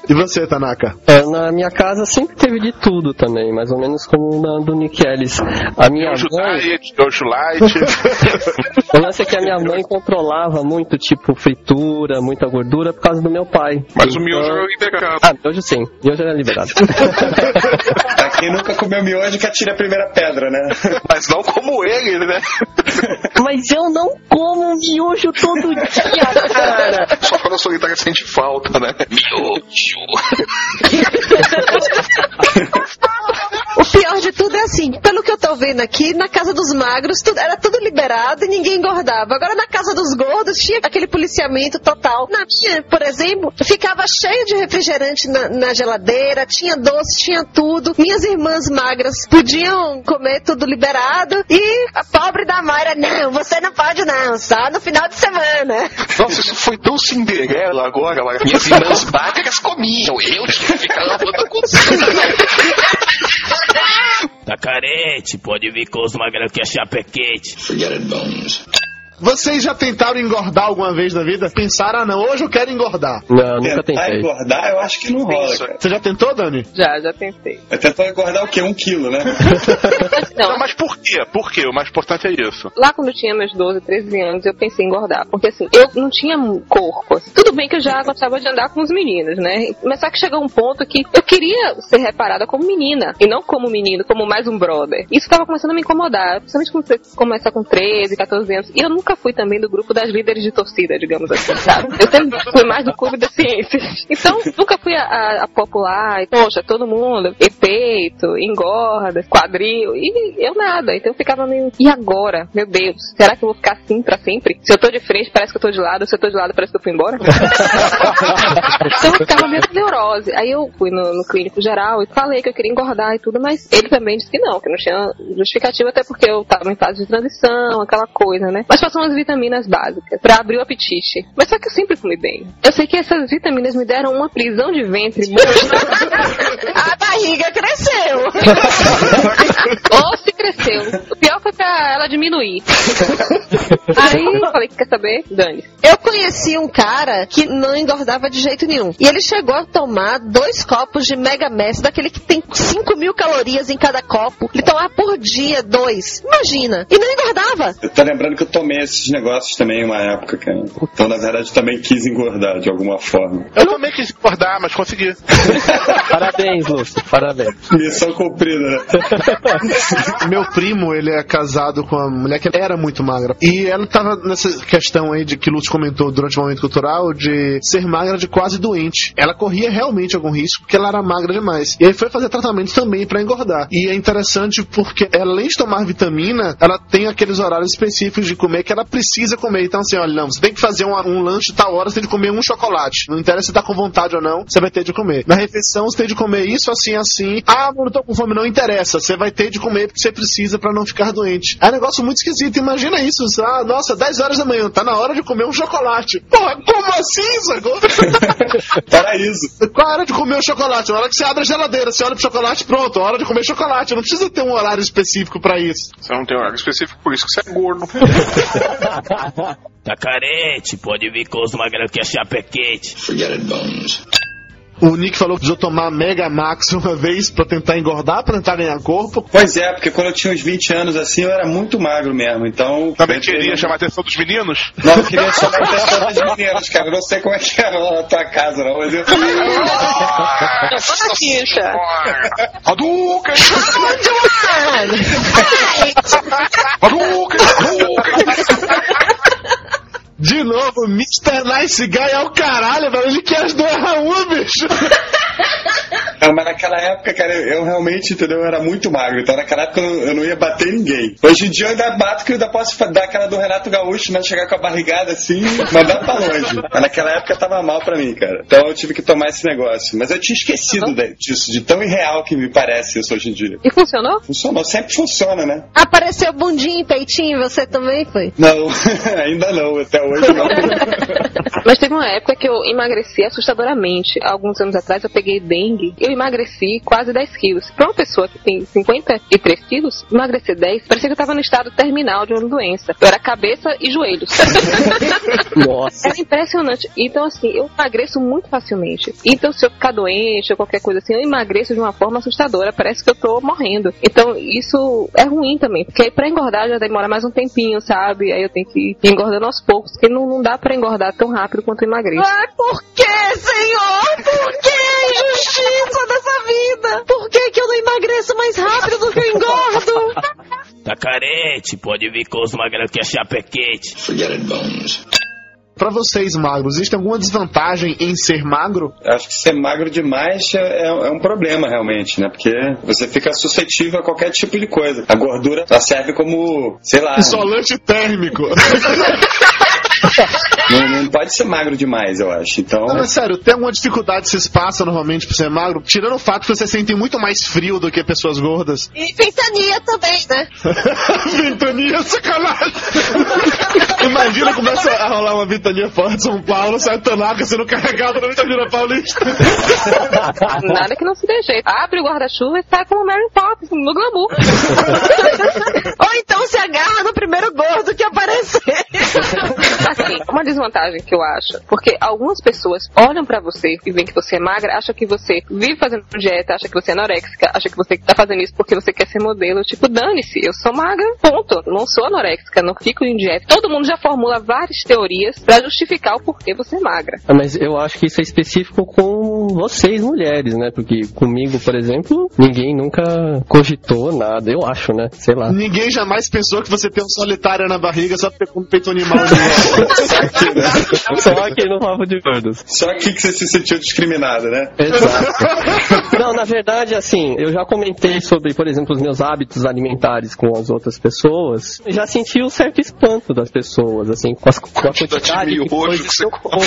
[SPEAKER 4] E você, Tanaka?
[SPEAKER 11] É, na minha casa sempre teve de tudo também, mais ou menos como na do Niquelis. A minha
[SPEAKER 5] Yojo
[SPEAKER 11] mãe,
[SPEAKER 5] Diet, Light.
[SPEAKER 11] o lance é que a minha mãe controlava muito, tipo, fritura, muita gordura por causa do meu pai.
[SPEAKER 6] Mas o
[SPEAKER 11] Então-
[SPEAKER 6] miojo é liberado.
[SPEAKER 11] Ah, miojo sim, miojo era liberado.
[SPEAKER 7] Quem nunca comeu miojo, que atira a primeira pedra, né?
[SPEAKER 5] Mas não como ele, né?
[SPEAKER 11] Mas eu não como miojo todo dia, cara!
[SPEAKER 6] Só quando a solitária sente falta, né? Miojo.
[SPEAKER 1] assim, pelo que eu tô vendo aqui, na casa dos magros, tudo, era tudo liberado e ninguém engordava. Agora na casa dos gordos tinha aquele policiamento total. Na minha, por exemplo, ficava cheio de refrigerante na, na geladeira, tinha doce, tinha tudo. Minhas irmãs magras podiam comer tudo liberado e a pobre da Mayra, não, você não pode não, só no final de semana.
[SPEAKER 6] Nossa, isso foi tão Cinderela agora, Lara. Minhas irmãs magras comiam, eu tinha que ficar lavando a cozinha.
[SPEAKER 12] Tá carente, pode vir com os magrão que é chapa quente.
[SPEAKER 6] Forget it, Bones.
[SPEAKER 4] Vocês já tentaram engordar alguma vez na vida? Pensaram, ah não, hoje eu quero engordar.
[SPEAKER 11] Não, nunca
[SPEAKER 7] Tentar
[SPEAKER 11] tentei.
[SPEAKER 7] engordar, eu acho que não rola, cara.
[SPEAKER 4] Você já tentou, Dani?
[SPEAKER 8] Já, já tentei.
[SPEAKER 7] Eu tentar engordar o quê? Um quilo, né?
[SPEAKER 8] Não,
[SPEAKER 5] Mas por quê? Por quê? O mais importante é isso.
[SPEAKER 8] Lá quando eu tinha meus 12, 13 anos, eu pensei em engordar. Porque assim, eu não tinha corpo. assim. Tudo bem que eu já gostava de andar com os meninos, né? Mas só que chegou um ponto que eu queria ser reparada como menina. E não como menino, como mais um brother. Isso tava começando a me incomodar. Principalmente quando você começa com 13, 14 anos. E eu nunca fui também do grupo das líderes de torcida, digamos assim, sabe? Eu sempre fui mais do clube das ciências. Então, nunca fui a, a- a popular. E, poxa, todo mundo, e peito, engorda, quadril. E eu nada. Então eu ficava meio. E agora? Meu Deus, será que eu vou ficar assim pra sempre? Se eu tô de frente, parece que eu tô de lado. Se eu tô de lado, parece que eu fui embora. então eu ficava meio neurose. Aí eu fui no, no clínico geral e falei que eu queria engordar e tudo, mas ele também disse que não, que não tinha justificativa, até porque eu tava em fase de transição, aquela coisa, né? Mas passou umas vitaminas básicas pra abrir o apetite. Mas só que eu sempre comi bem. Eu sei que essas vitaminas me deram uma prisão de ventre.
[SPEAKER 1] A barriga cresceu.
[SPEAKER 8] Ou se cresceu. O pior foi pra ela diminuir. Aí eu falei, quer saber? Dane.
[SPEAKER 1] Eu conheci um cara que não engordava de jeito nenhum. E ele chegou a tomar dois copos de Mega Mess, daquele que tem 5 mil calorias em cada copo. Ele tomava por dia dois. Imagina. E não engordava.
[SPEAKER 7] Eu tô lembrando que eu tomei esses negócios também uma época, cara. Então, na verdade, eu também quis engordar de alguma forma.
[SPEAKER 5] Eu também quis engordar, mas consegui.
[SPEAKER 11] Parabéns, Lúcio. Parabéns.
[SPEAKER 7] Missão cumprida, né?
[SPEAKER 4] Meu primo, ele é casado com uma mulher que era muito magra. E ela tava nessa questão aí de que Lúcio comentou durante o momento cultural de ser magra de quase doente. Ela corria realmente algum risco porque ela era magra demais. E aí foi fazer tratamento também pra engordar. E é interessante porque além de tomar vitamina, ela tem aqueles horários específicos de comer que ela precisa comer. Então assim, olha, não, você tem que fazer um, um lanche tal hora, você tem de comer um chocolate. Não interessa se tá com vontade ou não, você vai ter de comer. Na refeição, você tem de comer isso, assim, assim. Ah, não tô com fome, não interessa. Você vai ter de comer porque você precisa pra não ficar doente. É um negócio muito esquisito. Imagina isso. Ah, nossa, 10 horas da manhã, tá na hora de comer um chocolate. Porra, como assim, sacou?
[SPEAKER 7] Paraíso.
[SPEAKER 4] Qual a hora de comer o chocolate? Na hora que você abre a geladeira, você olha pro chocolate, pronto, hora de comer chocolate. Não precisa ter um horário específico pra isso.
[SPEAKER 6] Você não tem horário específico, por isso que você é gordo.
[SPEAKER 12] Tá carente, pode vir com os magrão que é chapa quente.
[SPEAKER 6] Forget it, Bones.
[SPEAKER 4] O Nick falou que precisou tomar Mega Max uma vez pra tentar engordar, pra tentar ganhar corpo.
[SPEAKER 7] Pois é, porque quando eu tinha uns 20 anos assim, eu era muito magro mesmo. Então.
[SPEAKER 5] Também queria chamar a atenção dos meninos?
[SPEAKER 7] Não, eu queria chamar a atenção das meninas, cara. Eu não sei como é que era lá na tua casa, não, mas eu.
[SPEAKER 8] Quixa.
[SPEAKER 5] Hadouken! Hadouken!
[SPEAKER 4] De novo, Mr. Nice Guy é o caralho, velho. Ele quer as duas uma, bicho.
[SPEAKER 7] Não, mas naquela época, cara, eu, realmente, entendeu? Eu era muito magro. Então naquela época eu, eu não ia bater ninguém. Hoje em dia eu ainda bato que eu ainda posso dar aquela do Renato Gaúcho, né? Chegar com a barrigada assim mandar pra longe. Mas naquela época tava mal pra mim, cara. Então eu tive que tomar esse negócio. Mas eu tinha esquecido de- disso, de tão irreal que me parece isso hoje em dia.
[SPEAKER 8] E funcionou?
[SPEAKER 7] Funcionou, sempre funciona, né?
[SPEAKER 1] Apareceu bundinho e peitinho, você também foi?
[SPEAKER 7] Não, ainda não, até hoje não.
[SPEAKER 8] Mas teve uma época que eu emagreci assustadoramente. Alguns anos atrás eu peguei dengue. Eu emagreci quase 10 quilos. Pra uma pessoa que tem 53 quilos, emagrecer 10, parecia que eu tava no estado terminal de uma doença. Eu era cabeça e joelhos.
[SPEAKER 11] Nossa.
[SPEAKER 8] Era impressionante. Então, assim, eu emagreço muito facilmente. Então, se eu ficar doente ou qualquer coisa assim, eu emagreço de uma forma assustadora. Parece que eu tô morrendo. Então, isso é ruim também. Porque aí pra engordar já demora mais um tempinho, sabe? Aí eu tenho que ir engordando aos poucos. Porque não, não dá pra engordar tão rápido quanto eu emagreço.
[SPEAKER 1] Ai, por que, Senhor? Por que a injustiça dessa vida? Por que, que eu não emagreço mais rápido do que eu engordo?
[SPEAKER 12] Tá carente, pode vir com os magrão que é chapa quente.
[SPEAKER 6] Forget it, Bones.
[SPEAKER 4] Pra vocês, magros, existe alguma desvantagem em ser magro?
[SPEAKER 7] Acho que ser magro demais é, é um problema, realmente, né? Porque você fica suscetível a qualquer tipo de coisa. A gordura só serve como, sei lá.
[SPEAKER 4] Isolante térmico.
[SPEAKER 7] Não, não pode ser magro demais, eu acho. Então.
[SPEAKER 4] Não, mas sério, tem alguma dificuldade que vocês passam normalmente por ser magro? Tirando o fato que vocês sentem muito mais frio do que pessoas gordas.
[SPEAKER 1] E ventania também, né?
[SPEAKER 4] ventania, sacanagem! Imagina, começa a rolar uma ventania forte de São Paulo, sai Tanaka sendo carregado na ventania paulista.
[SPEAKER 8] Nada que não se dê jeito. Abre o guarda-chuva e sai como Mary Poppins no glamour.
[SPEAKER 1] Ou então se agarra no primeiro gordo que aparecer.
[SPEAKER 8] Assim, uma desvantagem que eu acho, porque algumas pessoas olham pra você e veem que você é magra, acham que você vive fazendo dieta, acham que você é anoréxica, acham que você tá fazendo isso porque você quer ser modelo. Tipo, dane-se, eu sou magra, ponto. Não sou anoréxica, não fico em dieta. Todo mundo já formula várias teorias pra justificar o porquê você é magra.
[SPEAKER 11] Ah, Mas eu acho que isso é específico com vocês mulheres, né? Porque comigo, por exemplo, ninguém nunca cogitou nada, eu acho, né? Sei lá.
[SPEAKER 4] Ninguém jamais pensou que você tem um solitário na barriga só porque com um peito animal.
[SPEAKER 11] Só aqui no Papo de Gordos.
[SPEAKER 7] Só aqui que você se sentiu discriminado, né?
[SPEAKER 11] Exato. Não, na verdade, assim, eu já comentei sobre, por exemplo, os meus hábitos alimentares com as outras pessoas. Eu já senti um certo espanto das pessoas, assim, com, as, com a quantidade de coisas que eu como.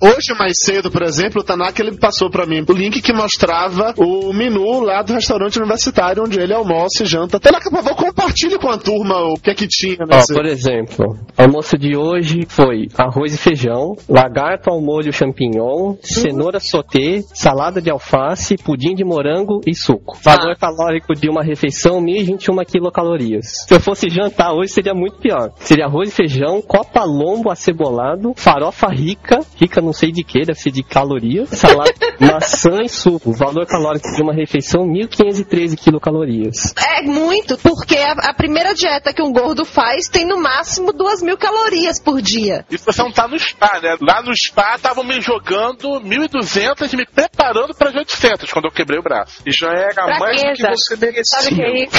[SPEAKER 4] Hoje, mais cedo, por exemplo, o Tanaka ele passou pra mim o link que mostrava o menu lá do restaurante universitário onde ele almoça e janta. Tanaka, por favor, compartilhe com a turma o que é que tinha
[SPEAKER 11] Ó,
[SPEAKER 4] nesse...
[SPEAKER 11] por exemplo, o almoço de hoje foi arroz e feijão, lagarto ao molho champignon, cenoura sauté, salada de alface, pudim de morango e suco. Valor calórico de uma refeição, 1021 quilocalorias. Se eu fosse jantar hoje, seria muito pior. Seria arroz e feijão, copa lombo acebolado, farofa rica, rica não sei de que, deve ser de calorias, salada, maçã e suco. Valor calórico de uma refeição, 1513 quilocalorias.
[SPEAKER 1] É muito, porque a, a primeira dieta que um gordo faz tem no máximo duas mil calorias por dia.
[SPEAKER 5] Isso você não tá no spa, né? Lá no spa estavam me jogando 1.200 e me preparando para as 800 quando eu quebrei o braço. E já era mais do que
[SPEAKER 8] Fraqueza.
[SPEAKER 5] você merecia.
[SPEAKER 8] Sabe o que é isso?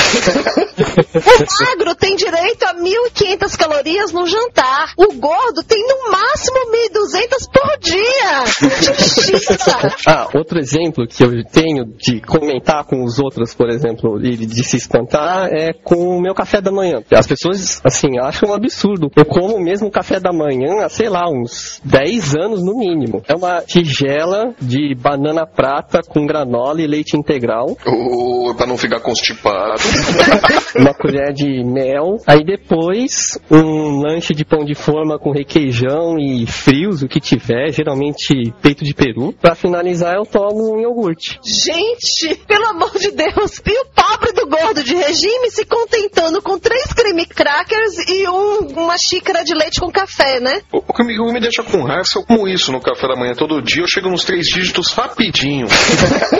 [SPEAKER 1] O magro tem direito a 1.500 calorias no jantar. O gordo tem no máximo 1.200 por dia. Justiça.
[SPEAKER 11] Ah, outro exemplo que eu tenho de comentar com os outros, por exemplo, e de se espantar, é com o meu café da manhã. As pessoas, assim, acham um absurdo. Eu como mesmo o café da manhã há, sei lá, uns 10 anos no mínimo. É uma tigela de banana prata com granola e leite integral.
[SPEAKER 6] Ou pra não ficar constipado.
[SPEAKER 11] uma colher de mel. Aí depois, um lanche de pão de forma com requeijão e frios, o que tiver, geralmente peito de peru. Pra finalizar, eu tomo um iogurte.
[SPEAKER 1] Gente, pelo amor de Deus. E o pobre do gordo de regime se contentando com três creme crackers e um- uma xícara de leite com café, né?
[SPEAKER 6] O o que me, o que me deixa com raiva é eu como isso no café da manhã todo dia, eu chego nos três dígitos rapidinho.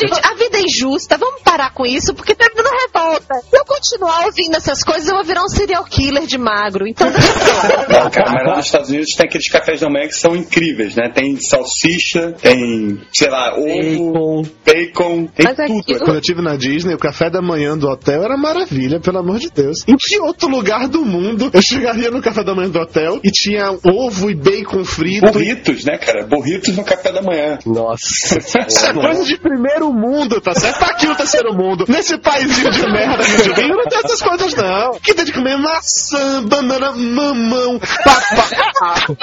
[SPEAKER 1] Gente, a vida é injusta. Vamos parar com isso, porque tá me dando revolta. Se eu continuar ouvindo essas coisas, eu vou virar um serial killer de magro. Então,
[SPEAKER 7] Não, cara, mas lá nos Estados Unidos tem aqueles cafés da manhã que são incríveis, né? Tem salsicha, tem, sei lá, ovo, bacon, tem
[SPEAKER 8] Mas
[SPEAKER 7] tudo.
[SPEAKER 8] aquilo-
[SPEAKER 4] Quando eu estive na Disney, o café da manhã do hotel era maravilha, pelo amor de Deus. Em que outro lugar do mundo eu chegaria no café da manhã do hotel e tinha ovo e bacon frito?
[SPEAKER 7] Burritos, né, cara? Burritos no café da manhã.
[SPEAKER 11] Nossa.
[SPEAKER 4] Isso é coisa de primeiro mundo, tá certo? Tá aqui no terceiro mundo. Nesse paísinho de merda que não tem essas coisas, não. Que tem de comer maçã, banana, mamão, papaya.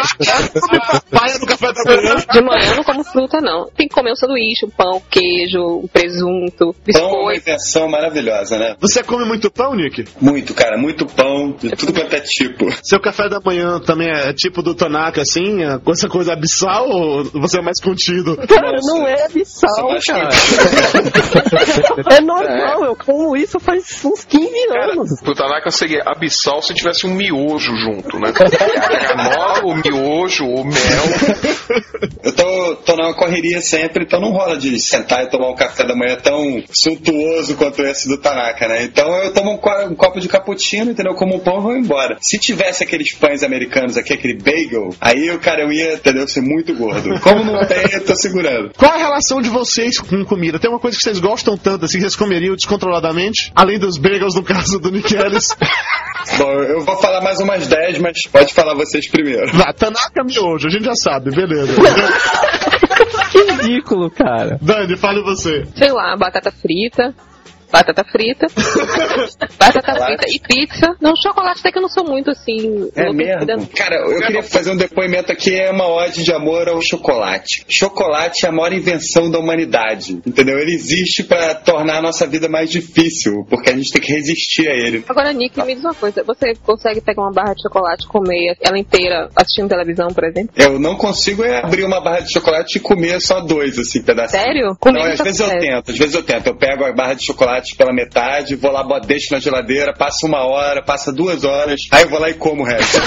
[SPEAKER 4] Come papaya no café da manhã.
[SPEAKER 8] De manhã eu não como fruta, não. Tem que comer um sanduíche, um pão, queijo, um presunto,
[SPEAKER 7] Pão é uma
[SPEAKER 8] biscoito.
[SPEAKER 7] invenção maravilhosa, né?
[SPEAKER 4] Você come muito pão, Nick?
[SPEAKER 7] Muito, cara, muito pão, de tudo quanto é tipo.
[SPEAKER 4] Seu café da manhã também é tipo do Tanaka, assim? é com essa coisa abissal ou você é mais contido?
[SPEAKER 11] Cara, não é abissal,
[SPEAKER 7] Nossa,
[SPEAKER 11] cara.
[SPEAKER 7] mas-
[SPEAKER 11] É normal, eu como isso faz uns 15 anos.
[SPEAKER 6] Pro Tanaka seria abissal se tivesse um miojo junto, né? Granola, o miojo, o mel.
[SPEAKER 7] Eu tô, tô numa correria sempre, então não rola de sentar e tomar um café da manhã tão suntuoso quanto esse do Tanaka, né? Então eu tomo um, co- um copo de cappuccino, entendeu? Como um pão e vou embora. Se tivesse aqueles pães americanos aqui, aquele bagel, aí o cara eu ia, entendeu? Ser muito gordo. Como não tem, eu tô segurando.
[SPEAKER 4] Qual a relação de vocês com comida? Tem uma coisa que vocês gostam tanto, assim, que vocês comeriam descontroladamente? Além dos bagels, no caso do Nick Ellis.
[SPEAKER 7] Bom, eu vou falar mais umas 10, mas pode falar vocês primeiro.
[SPEAKER 4] Vá, Tanaka miojo, a gente já sabe, beleza.
[SPEAKER 11] Que ridículo, cara.
[SPEAKER 4] Dani, fale você.
[SPEAKER 8] Sei lá, batata frita. Batata frita. batata frita e pizza. Não, chocolate até que eu não sou muito assim.
[SPEAKER 7] É mesmo? Cara, eu queria fazer um depoimento aqui, é uma ode de amor ao chocolate. Chocolate é a maior invenção da humanidade, entendeu? Ele existe pra tornar a nossa vida mais difícil, porque a gente tem que resistir a ele.
[SPEAKER 8] Agora, Nick, me diz uma coisa. Você consegue pegar uma barra de chocolate e comer ela inteira assistindo televisão, por exemplo?
[SPEAKER 7] Eu não consigo é abrir uma barra de chocolate e comer só dois, assim, pedacinhos.
[SPEAKER 8] Sério?
[SPEAKER 7] Não, às
[SPEAKER 8] tá
[SPEAKER 7] vezes eu
[SPEAKER 8] sério.
[SPEAKER 7] tento, às vezes eu tento. Eu pego a barra de chocolate pela metade, vou lá, boto- deixo na geladeira, passa uma hora, passa duas horas, aí eu vou lá e como o resto.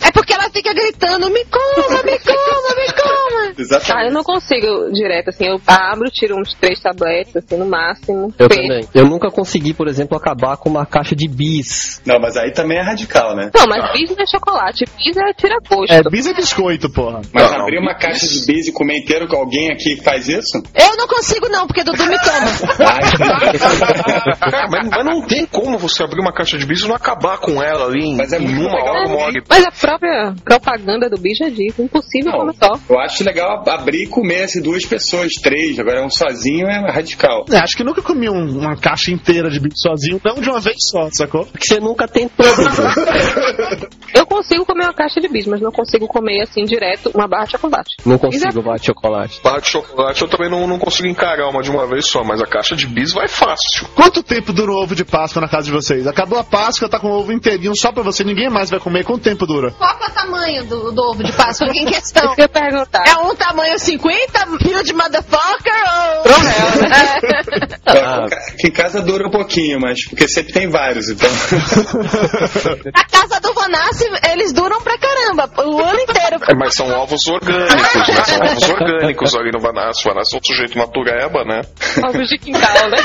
[SPEAKER 1] É porque ela fica gritando, me coma, me coma, me coma.
[SPEAKER 7] Exatamente.
[SPEAKER 8] Ah, eu não consigo direto, assim, eu abro, tiro uns três tabletes, assim, no máximo.
[SPEAKER 11] Eu
[SPEAKER 8] fecho.
[SPEAKER 11] também. Eu nunca consegui, por exemplo, acabar com uma caixa de bis.
[SPEAKER 7] Não, mas aí também é radical, né?
[SPEAKER 8] Não, mas bis não é chocolate, bis é tira gosto.
[SPEAKER 4] É, bis é biscoito, porra.
[SPEAKER 7] Mas abrir uma caixa de bis e comer inteiro com alguém aqui faz isso?
[SPEAKER 1] Eu não consigo não, porque Dudu me toma.
[SPEAKER 6] 来 Cara, mas, mas não tem como você abrir uma caixa de bis e não acabar com ela ali em,
[SPEAKER 7] Mas é
[SPEAKER 6] em uma
[SPEAKER 7] legal,
[SPEAKER 6] hora, uma hora e
[SPEAKER 8] Mas a própria propaganda do bis já diz, impossível
[SPEAKER 7] Não.
[SPEAKER 8] comer só.
[SPEAKER 7] Eu acho legal abrir e comer assim, duas pessoas, três. Agora um sozinho é radical.
[SPEAKER 4] É, acho que nunca comi um- uma caixa inteira de bis sozinho, não de uma vez só, sacou?
[SPEAKER 11] Porque você nunca tentou.
[SPEAKER 8] Eu consigo comer uma caixa de bis, mas não consigo comer assim direto uma barra de chocolate.
[SPEAKER 11] Não consigo bate chocolate.
[SPEAKER 6] barra de chocolate eu também não, não consigo encarar uma de uma vez só, mas a caixa de bis vai fácil.
[SPEAKER 4] Quanto tempo dura o ovo de Páscoa na casa de vocês? Acabou a Páscoa, tá com o ovo inteirinho só pra você, ninguém mais vai comer. Quanto tempo dura?
[SPEAKER 1] Qual é o tamanho do, do ovo de Páscoa em questão?
[SPEAKER 8] Eu ia perguntar.
[SPEAKER 1] É um tamanho 50 huge motherfucker ou...
[SPEAKER 11] Ah.
[SPEAKER 7] Aqui em casa dura um pouquinho, mas porque sempre tem vários, então.
[SPEAKER 1] A casa do Vanassi, eles duram pra caramba, o ano inteiro.
[SPEAKER 6] É, mas são ovos orgânicos, né? São ovos orgânicos ali no Vanassi. O Vanassi é um sujeito natureba, né?
[SPEAKER 8] Ovos de quintal, né?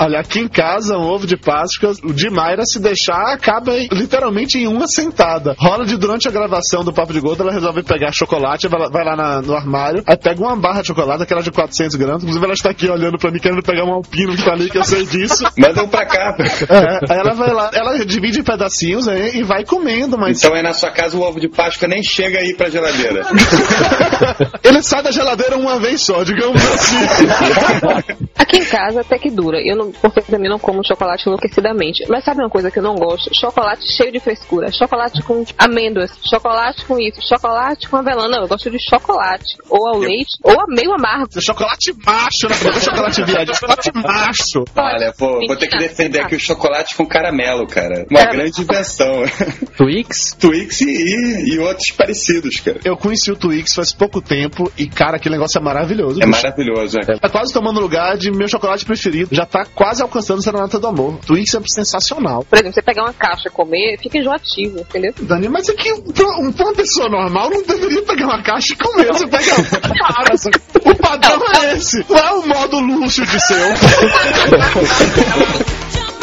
[SPEAKER 4] Olha, aqui em casa, um ovo de Páscoa, o de Mayra, se deixar, acaba literalmente em uma sentada. Rola de durante a gravação do Papo de Gordo, ela resolve pegar chocolate, vai lá, na- no armário, aí pega uma barra de chocolate, aquela de 400 gramas, inclusive ela está aqui olhando pra mim, querendo pegar um alpino que tá ali, que eu sei disso.
[SPEAKER 7] Manda um pra cá.
[SPEAKER 4] É, aí ela vai lá, ela divide em pedacinhos né, e vai comendo, mas
[SPEAKER 7] Então aí na sua casa o ovo de Páscoa nem chega aí pra geladeira.
[SPEAKER 4] ele sai da geladeira uma vez só, digamos assim.
[SPEAKER 8] Aqui em casa até que dura. Eu não, porque também não como chocolate enlouquecidamente. Mas sabe uma coisa que eu não gosto? Chocolate cheio de frescura. Chocolate com amêndoas. Chocolate com isso. Chocolate com avelã. Não, eu gosto de chocolate. Ou ao leite, ou a meio amargo.
[SPEAKER 4] chocolate macho, né? Não é chocolate viado, é chocolate macho.
[SPEAKER 7] Olha, pô, vou ter que defender aqui o chocolate com caramelo, cara. Uma grande invenção.
[SPEAKER 11] Twix?
[SPEAKER 7] Twix e, e outros parecidos, cara.
[SPEAKER 4] Eu conheci o Twix faz pouco tempo e, cara, aquele negócio é maravilhoso.
[SPEAKER 7] É
[SPEAKER 4] bicho.
[SPEAKER 7] maravilhoso, é.
[SPEAKER 4] Tá quase tomando lugar de meu chocolate preferido. Já tá quase alcançando o Serenata do Amor. Twix é sensacional.
[SPEAKER 8] Por exemplo, você pegar uma caixa e comer, fica enjoativo, entendeu?
[SPEAKER 4] Dani, mas é que pra um- pra uma pessoa normal não deveria pegar uma caixa e comer. Você pega. Para, o padrão é esse. Não é o modo luxo de seu.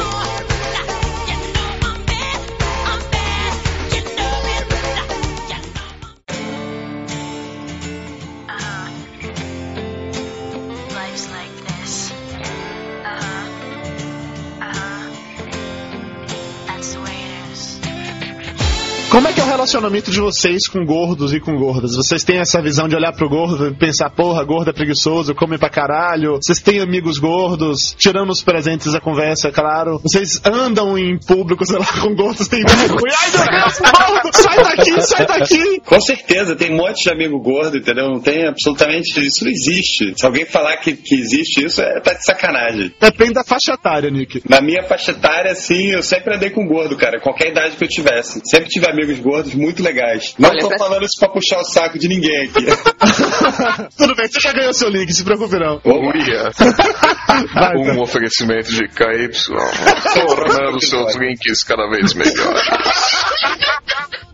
[SPEAKER 4] Como é que é o relacionamento de vocês com gordos e com gordas? Vocês têm essa visão de olhar pro gordo e pensar, porra, gordo é preguiçoso, come pra caralho? Vocês têm amigos gordos? Tirando os presentes da conversa, é claro. Vocês andam em público, sei lá, com gordos, tem vergonha. Ai, meu Deus, gordo! Sai daqui, sai daqui!
[SPEAKER 7] Com certeza, tem um monte de amigo gordo, entendeu? Não tem absolutamente. Isso não existe. Se alguém falar que, que existe isso, é tá de sacanagem.
[SPEAKER 4] Depende da faixa etária, Nick.
[SPEAKER 7] Na minha faixa etária, sim, eu sempre andei com gordo, cara. Qualquer idade que eu tivesse. Sempre tive amigos gordos muito legais. Não
[SPEAKER 8] Olha,
[SPEAKER 7] tô
[SPEAKER 8] pra-
[SPEAKER 7] falando isso pra puxar o saco de ninguém aqui.
[SPEAKER 4] Tudo bem, você já ganhou seu link, se preocupe não.
[SPEAKER 6] Uia.
[SPEAKER 4] Vai,
[SPEAKER 6] Um oferecimento de KY, tornando seus links cada vez melhores.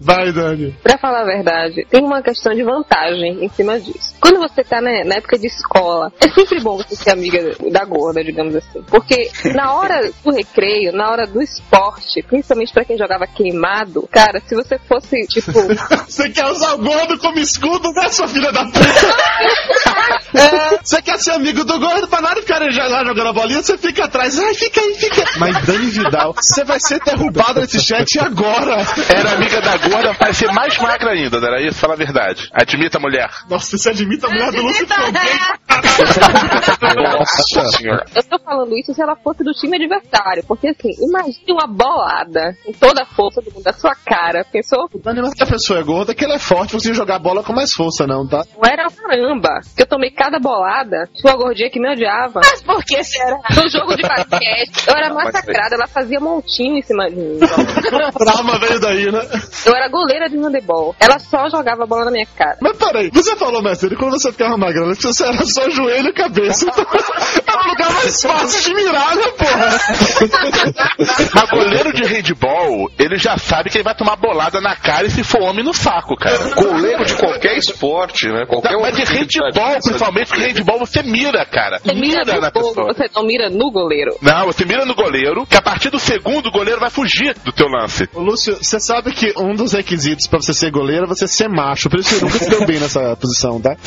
[SPEAKER 4] Vai, Dani.
[SPEAKER 8] Pra falar a verdade, tem uma questão de vantagem em cima disso. Quando você tá né, na época de escola, é sempre bom você ser amiga da gorda, digamos assim. Porque na hora do recreio, na hora do esporte, principalmente pra quem jogava queimado, cara, se você fosse, tipo,
[SPEAKER 4] Você quer usar o gordo como escudo, né, sua filha da puta? É, você quer ser amigo do gordo pra nada ficar lá jogando a bolinha, você fica atrás. Ai, fica aí, fica aí. Mas Dani Vidal, você vai ser derrubado nesse chat agora.
[SPEAKER 5] Era amiga da gorda, vai ser mais magra ainda, não era isso? Fala a verdade. Admita a mulher.
[SPEAKER 4] Nossa, você admita a mulher do Lúcio
[SPEAKER 6] Nossa senhora.
[SPEAKER 8] Eu tô falando isso se ela fosse do time adversário. Porque assim, imagine uma bolada com toda a força do mundo da sua cara. Pensou?
[SPEAKER 4] Dani, mas que a pessoa é gorda, que ela é forte, você jogar bola com mais força, não, tá?
[SPEAKER 8] Não era caramba. Eu tomei cada bolada. Uma gordinha que me odiava.
[SPEAKER 1] Mas por que será?
[SPEAKER 8] No jogo de basquete, eu era massacrada. Ela fazia montinho em cima de mim.
[SPEAKER 4] Trauma veio daí, né?
[SPEAKER 8] Eu era goleira de handebol. Ela só jogava bola na minha cara.
[SPEAKER 4] Mas peraí, você falou, mestre, quando você ficava magrela, você era só joelho e cabeça. Então, é o lugar mais fácil de mirar, né, porra?
[SPEAKER 5] Mas goleiro de handball, ele já sabe que ele vai tomar bolada na cara e se for homem no saco, cara.
[SPEAKER 6] Goleiro de qualquer esporte, né? Qualquer
[SPEAKER 5] Não, mas de
[SPEAKER 6] atividade.
[SPEAKER 5] principalmente, porque handball você mira, cara.
[SPEAKER 8] Você mira
[SPEAKER 5] Mira na pessoa.
[SPEAKER 8] você não mira no goleiro.
[SPEAKER 5] Não, você mira no goleiro, que a partir do segundo o goleiro vai fugir do teu lance.
[SPEAKER 4] Ô, Lúcio, você sabe que um dos requisitos pra você ser goleiro é você ser macho. Por isso que nunca se deu bem nessa posição, tá?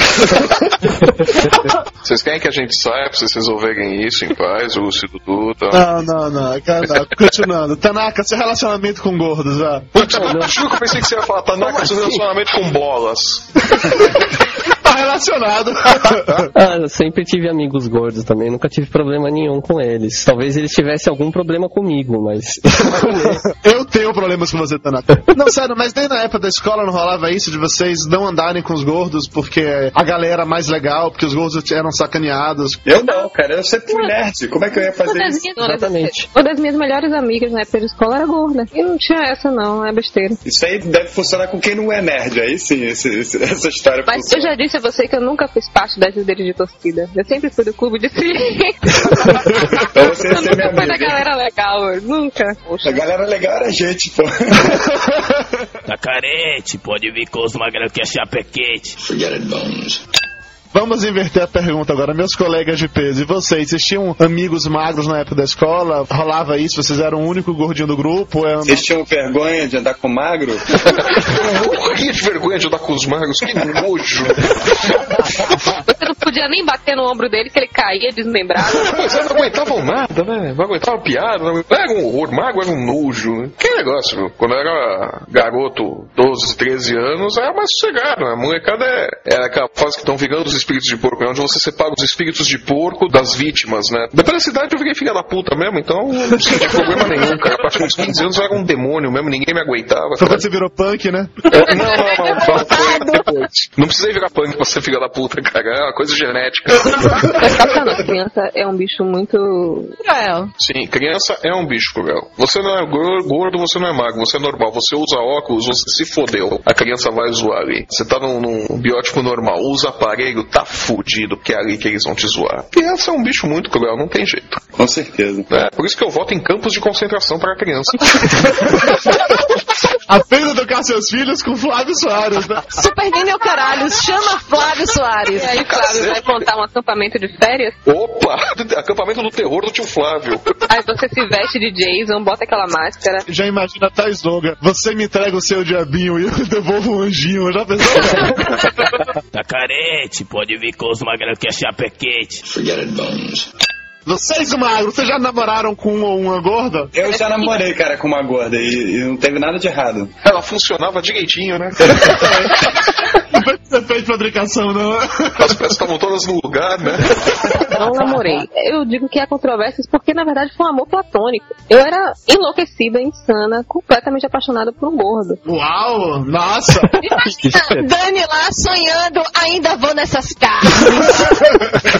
[SPEAKER 6] Vocês querem que a gente saia pra vocês resolverem isso em paz, o Lúcio Dudu, tá?
[SPEAKER 4] Não, não, não. Não. Continuando. Tanaka, seu relacionamento com gordos, já.
[SPEAKER 6] Putz, eu juro que eu pensei que você ia falar, Tanaka, seu relacionamento com bolas.
[SPEAKER 4] Tá relacionado.
[SPEAKER 11] Ah, eu sempre tive amigos gordos também, nunca tive problema nenhum com eles. Talvez eles tivessem algum problema comigo, mas.
[SPEAKER 4] Eu tenho problemas com você, Tanaka. Não, sério, mas nem na época da escola não rolava isso de vocês não andarem com os gordos porque a galera era mais legal, porque os gordos eram sacaneados.
[SPEAKER 7] Eu não, cara, eu sempre fui nerd. Como é que eu ia fazer isso?
[SPEAKER 8] minhas, uma das minhas melhores amigas na época de escola era gorda. E não tinha essa, não, é besteira.
[SPEAKER 7] Isso aí deve funcionar com quem não é nerd. Aí sim, esse- esse- essa história
[SPEAKER 8] Mas eu
[SPEAKER 7] funciona.
[SPEAKER 8] já disse a você que eu nunca fiz parte das líderes de torcida. Eu sempre fui do clube de silêncio.
[SPEAKER 7] Então você
[SPEAKER 8] Eu
[SPEAKER 7] minha
[SPEAKER 8] nunca fui da galera legal, nunca.
[SPEAKER 7] A galera legal era a gente, pô.
[SPEAKER 12] Tá carente, pode vir com os magrão que é chapequete.
[SPEAKER 4] Vamos inverter a pergunta agora. Meus colegas de peso, e vocês? Vocês tinham amigos magros na época da escola? Rolava isso? Vocês eram o único gordinho do grupo? É...
[SPEAKER 7] Vocês tinham vergonha de andar com magro?
[SPEAKER 6] Morria de vergonha de andar com os magros, que nojo.
[SPEAKER 8] Você não podia nem bater no ombro dele que ele caía desmembrado.
[SPEAKER 6] Mas eles não aguentavam nada, né? Não aguentavam piada, não era um horror, mago era um nojo. Que negócio, viu? Quando eu era garoto, 12, 13 anos, era mais sossegado. A molecada é, é aquela fase que estão virando os espíritos de porco, é onde você separa os espíritos de porco das vítimas, né? Depois da cidade eu virei filha da puta mesmo, então não tinha problema nenhum, cara. A partir dos 15 anos eu era um demônio mesmo, ninguém me aguentava.
[SPEAKER 4] Foi quando você virou punk, né?
[SPEAKER 6] É, não, não, não, não, foi depois. Não precisei virar punk pra ser filha da puta, cara. É uma coisa genética.
[SPEAKER 8] Que criança é um bicho muito cruel.
[SPEAKER 6] Sim, criança é um bicho cruel. Você não é gor- gordo, você não é magro, você é normal. Você usa óculos, você se fodeu. A criança vai zoar ali. Você tá num, num biótipo normal, usa aparelho, tá fudido, porque é ali que eles vão te zoar. Criança é um bicho muito cruel, não tem jeito.
[SPEAKER 7] Com certeza.
[SPEAKER 6] É, por isso que eu voto em campos de concentração para criança.
[SPEAKER 4] Aprenda a educar seus filhos com Flávio Soares, né?
[SPEAKER 1] Super Nene é o caralho, chama Flávio Soares.
[SPEAKER 8] E aí, Flávio, vai montar um acampamento de férias?
[SPEAKER 6] Opa! Acampamento do terror do tio Flávio.
[SPEAKER 8] Aí você se veste de Jason, bota aquela máscara.
[SPEAKER 4] Já imagina a slogan. Você me entrega o seu diabinho e eu devolvo um anjinho. Já pensou?
[SPEAKER 12] Tá carente, pode vir com os magrão que é chapequete.
[SPEAKER 4] Vocês, magro, vocês já namoraram com um uma gorda?
[SPEAKER 7] Eu já namorei, cara, com uma gorda e, e não teve nada de errado.
[SPEAKER 6] Ela funcionava direitinho, né?
[SPEAKER 4] Você fez fabricação, não.
[SPEAKER 6] As peças estavam todas no lugar, né?
[SPEAKER 8] Não namorei. Eu digo que há controvérsias porque, na verdade, foi um amor platônico. Eu era enlouquecida, insana, completamente apaixonada por um gordo.
[SPEAKER 4] Uau! Nossa!
[SPEAKER 1] Dani lá sonhando, ainda vou nessas.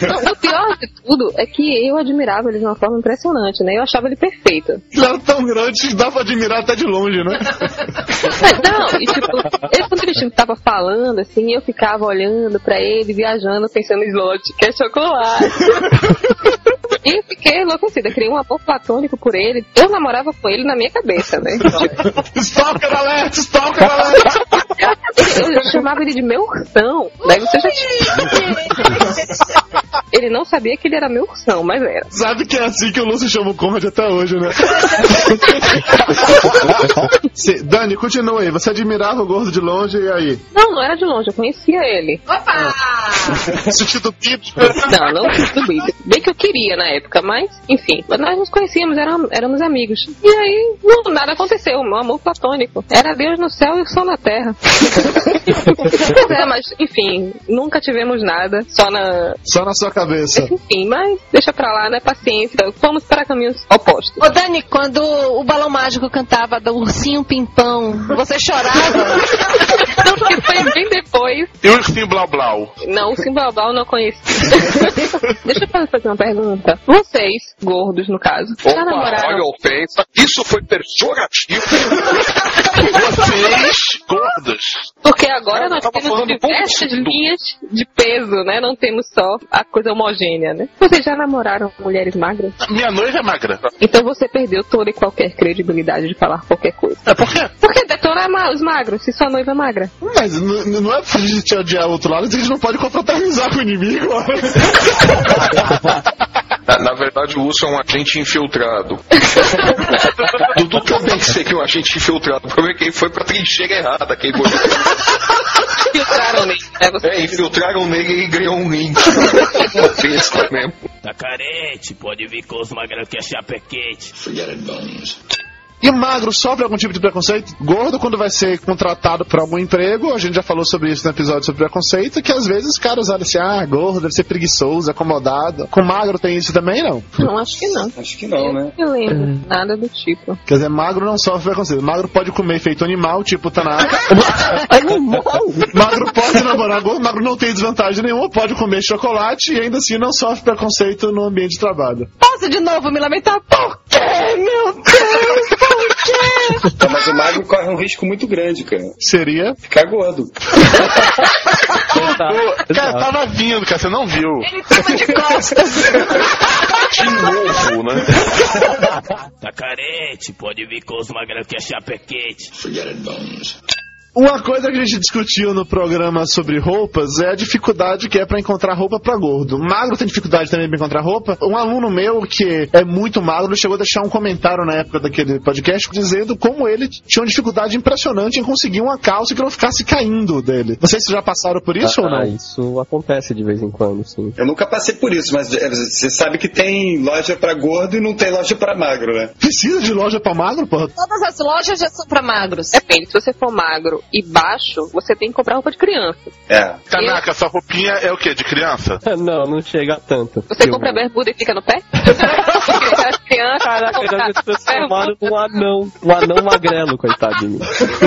[SPEAKER 8] Não, o pior de tudo é que eu admirava ele de uma forma impressionante, né? Eu achava ele perfeito.
[SPEAKER 4] Ele era tão grande que dá pra admirar até de longe, né?
[SPEAKER 8] Mas não, e tipo, ele, quando ele tava falando, assim, eu ficava olhando pra ele, viajando, pensando em slot, que é chocolate. E eu fiquei enlouquecida, criei um amor platônico por ele. Eu namorava com ele na minha cabeça, né?
[SPEAKER 4] Stalker alert! Stalker alert!
[SPEAKER 8] Eu, eu chamava ele de meu ursão. Daí você já Ele não sabia que ele era meu ursão, mas era.
[SPEAKER 4] Sabe que é assim que o Lúcio chama o Conrad até hoje, né? Cê- Dani, continua aí. Você admirava o gordo de longe e aí?
[SPEAKER 8] Não, não era de longe, eu conhecia ele.
[SPEAKER 4] Sentido bíblico.
[SPEAKER 8] Não, não do Bíblia. Bem que eu queria na época, mas, enfim, nós nos conhecíamos, éramos, éramos amigos. E aí, não, nada aconteceu, um amor platônico. Era Deus no céu e o sol na terra. pois é, mas, enfim, nunca tivemos nada, só na.
[SPEAKER 4] Só na sua cabeça.
[SPEAKER 8] Enfim, mas deixa pra lá, né? Paciência. Fomos para caminhos opostos.
[SPEAKER 1] Ô Dani, quando o balão mágico cantava do ursinho pimpão, você chorava?
[SPEAKER 8] Não, porque foi bem depois.
[SPEAKER 5] E o ursinho Blau Blau?
[SPEAKER 8] Não, o Simbalbal não conheci. Deixa eu fazer uma pergunta. Vocês, gordos no caso, já
[SPEAKER 6] Opa,
[SPEAKER 8] namoraram?
[SPEAKER 6] olha a ofensa. Isso foi pejorativo.
[SPEAKER 5] Vocês, gordos.
[SPEAKER 8] Porque agora nós temos diversas linhas de peso, né? Não temos só a coisa homogênea, né? Vocês já namoraram mulheres magras?
[SPEAKER 5] Minha noiva é magra.
[SPEAKER 8] Então você perdeu toda e qualquer credibilidade de falar qualquer coisa.
[SPEAKER 5] É por quê?
[SPEAKER 8] Porque detona os magros, se sua noiva é magra.
[SPEAKER 4] Mas não é pra gente odiar o outro lado, a gente não pode confraternizar com o inimigo.
[SPEAKER 6] Na, na verdade, o urso é um agente infiltrado. Dudu também sei que é um agente infiltrado. O problema é que ele foi pra trincheira errada. Quem foi...
[SPEAKER 8] Filtraram nele, né?
[SPEAKER 6] É, infiltraram nele e ganhou um. Pensa mesmo.
[SPEAKER 12] Tá carente, pode vir com os magrão que a chapa é quente.
[SPEAKER 4] E magro sofre algum tipo de preconceito? Gordo, quando vai ser contratado para algum emprego, a gente já falou sobre isso no episódio sobre preconceito, que às vezes os caras olham assim, ah, gordo deve ser preguiçoso, acomodado. Com magro tem isso também, não?
[SPEAKER 8] Não, acho que não.
[SPEAKER 7] Acho que não, né?
[SPEAKER 8] Eu lembro, nada do tipo.
[SPEAKER 4] Quer dizer, magro não sofre preconceito. Magro pode comer feito animal, tipo Tanaka. magro pode namorar gordo, magro não tem desvantagem nenhuma, pode comer chocolate e ainda assim não sofre preconceito no ambiente de trabalho.
[SPEAKER 1] Posso de novo me lamentar? Por quê, meu Deus? Por quê?
[SPEAKER 7] Tá, Mas o magro corre um risco muito grande, cara.
[SPEAKER 4] Seria?
[SPEAKER 7] Ficar gordo.
[SPEAKER 5] Pô, cara, tava vindo, cara, você não viu.
[SPEAKER 1] Ele tava de costas.
[SPEAKER 6] De novo, né?
[SPEAKER 12] Tá carente, pode vir com os magrão que a chapa é quente.
[SPEAKER 4] Uma coisa que a gente discutiu no programa sobre roupas é a dificuldade que é pra encontrar roupa pra gordo. Magro tem dificuldade também pra encontrar roupa. Um aluno meu que é muito magro chegou a deixar um comentário na época daquele podcast dizendo como ele tinha uma dificuldade impressionante em conseguir uma calça que não ficasse caindo dele. Não sei se já passaram por isso ou
[SPEAKER 11] Ah,
[SPEAKER 4] não.
[SPEAKER 11] Isso acontece de vez em quando, sim.
[SPEAKER 7] Eu nunca passei por isso, mas é, você sabe que tem loja pra gordo e não tem loja pra magro, né?
[SPEAKER 4] Precisa de loja pra magro, porra?
[SPEAKER 1] Todas as lojas já são pra magros.
[SPEAKER 8] Depende, se você for magro e baixo, você tem que comprar roupa de criança.
[SPEAKER 7] É.
[SPEAKER 5] Tanaka, sua roupinha é o quê? De criança?
[SPEAKER 11] Não, não chega a tanto.
[SPEAKER 8] Você
[SPEAKER 11] Eu-
[SPEAKER 8] compra bermuda e fica no pé? As crianças
[SPEAKER 11] Caraca, eu já me transformaram num anão. Um anão magrelo, mim.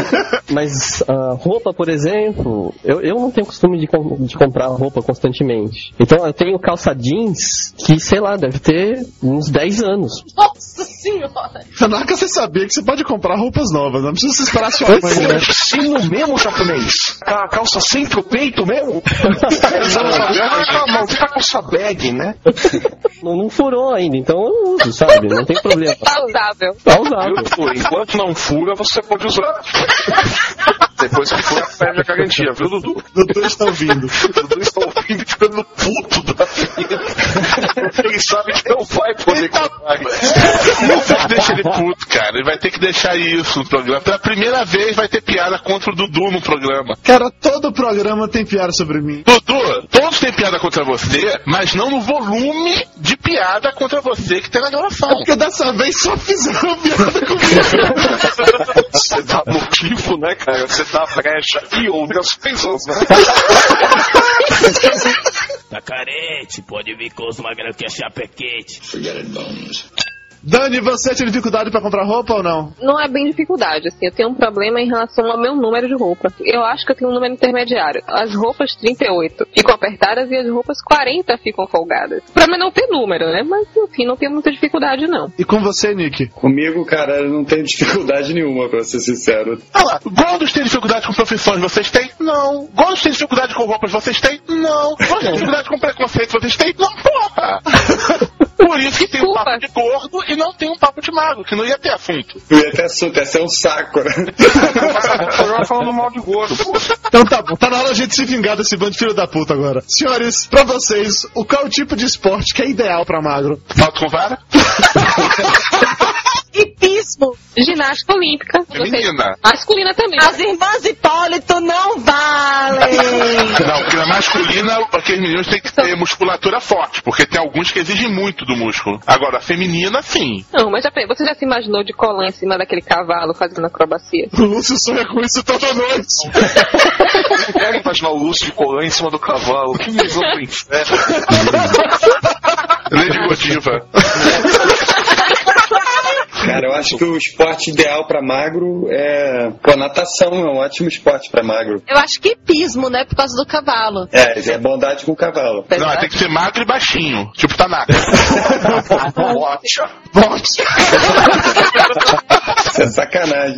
[SPEAKER 11] Mas ah, roupa, por exemplo, eu, eu não tenho costume de, com- de comprar roupa constantemente. Então eu tenho calça jeans que, sei lá, deve ter uns 10 anos.
[SPEAKER 1] Nossa senhora.
[SPEAKER 4] Tanaka, você sabia que você pode comprar roupas novas, não precisa se esperar sua mãe, né?
[SPEAKER 6] Ensino mesmo, japonês. A calça sempre o peito mesmo. Ah, maldita calça bag, né?
[SPEAKER 11] Não, não furou ainda, então eu uso, sabe? Não tem problema.
[SPEAKER 8] Tá usável.
[SPEAKER 11] Tá?
[SPEAKER 6] Enquanto não fura, você pode usar. Depois que fura, perde a garantia, viu, Dudu?
[SPEAKER 4] Doutor está ouvindo.
[SPEAKER 6] Dudu está ouvindo e ficando puto da vida. Ele sabe que não vai poder comprar.
[SPEAKER 5] Não vai deixar ele puto, cara. Ele vai ter que deixar isso no programa. Pela primeira vez vai ter piada contra o Dudu no programa.
[SPEAKER 4] Cara, todo programa tem piada sobre mim.
[SPEAKER 5] Dudu, todos têm piada contra você, mas não no volume de piada contra você que tem na gravação.
[SPEAKER 4] É porque dessa vez só fizeram piada comigo.
[SPEAKER 6] Você dá motivo, né, cara? Você dá brecha e outras pessoas, né?
[SPEAKER 12] Tá carente, pode vir com os magrão que a chapa é quente.
[SPEAKER 4] Dani, você tinha dificuldade pra comprar roupa ou não?
[SPEAKER 8] Não é bem dificuldade, assim, eu tenho um problema em relação ao meu número de roupa. Eu acho que eu tenho um número intermediário. As roupas 38 ficam apertadas e as roupas 40 ficam folgadas. Pra mim não ter número, né? Mas enfim, não tenho muita dificuldade não.
[SPEAKER 4] E com você, Nick?
[SPEAKER 7] Comigo, cara, eu não tenho dificuldade nenhuma, pra ser sincero.
[SPEAKER 5] Olha lá, gordos têm dificuldade com profissões, vocês têm? Não. Gordos têm dificuldade com roupas, vocês têm? Não. Gordos têm dificuldade com preconceito, vocês têm? Não, porra! Por isso que tem um papo de gordo e não tem um papo de magro, que não ia ter assunto.
[SPEAKER 7] Eu ia ter assunto, ia ser um saco, né?
[SPEAKER 6] Programa falando mal de gordo.
[SPEAKER 4] Então tá bom, tá na hora a gente se vingar desse bando de filho da puta agora. Senhores, pra vocês, o qual é o tipo de esporte que é ideal pra magro?
[SPEAKER 5] Salto com vara?
[SPEAKER 1] Hipismo. pismo?
[SPEAKER 8] Ginástica olímpica.
[SPEAKER 5] Feminina.
[SPEAKER 8] Masculina também.
[SPEAKER 1] As irmãs Hipólito não valem!
[SPEAKER 5] Não, porque na masculina, aqueles meninos têm que ter musculatura forte, porque tem alguns que exigem muito do músculo. Agora, a feminina, sim.
[SPEAKER 8] Não, mas já, você já se imaginou de colar em cima daquele cavalo fazendo acrobacia?
[SPEAKER 4] O Lúcio sonha com isso toda noite.
[SPEAKER 6] Eu quero imaginar o Lúcio de colar em cima do cavalo. Que visão do inferno.
[SPEAKER 5] Lady Godiva.
[SPEAKER 7] Cara, eu acho que o esporte ideal pra magro é. Pô, natação é um ótimo esporte pra magro.
[SPEAKER 1] Eu acho que pismo, né? Por causa do cavalo.
[SPEAKER 7] É, é bondade com o cavalo.
[SPEAKER 5] Não, tem que ser magro e baixinho. Tipo Tanaka.
[SPEAKER 6] Bote.
[SPEAKER 4] Bote.
[SPEAKER 7] Isso é sacanagem.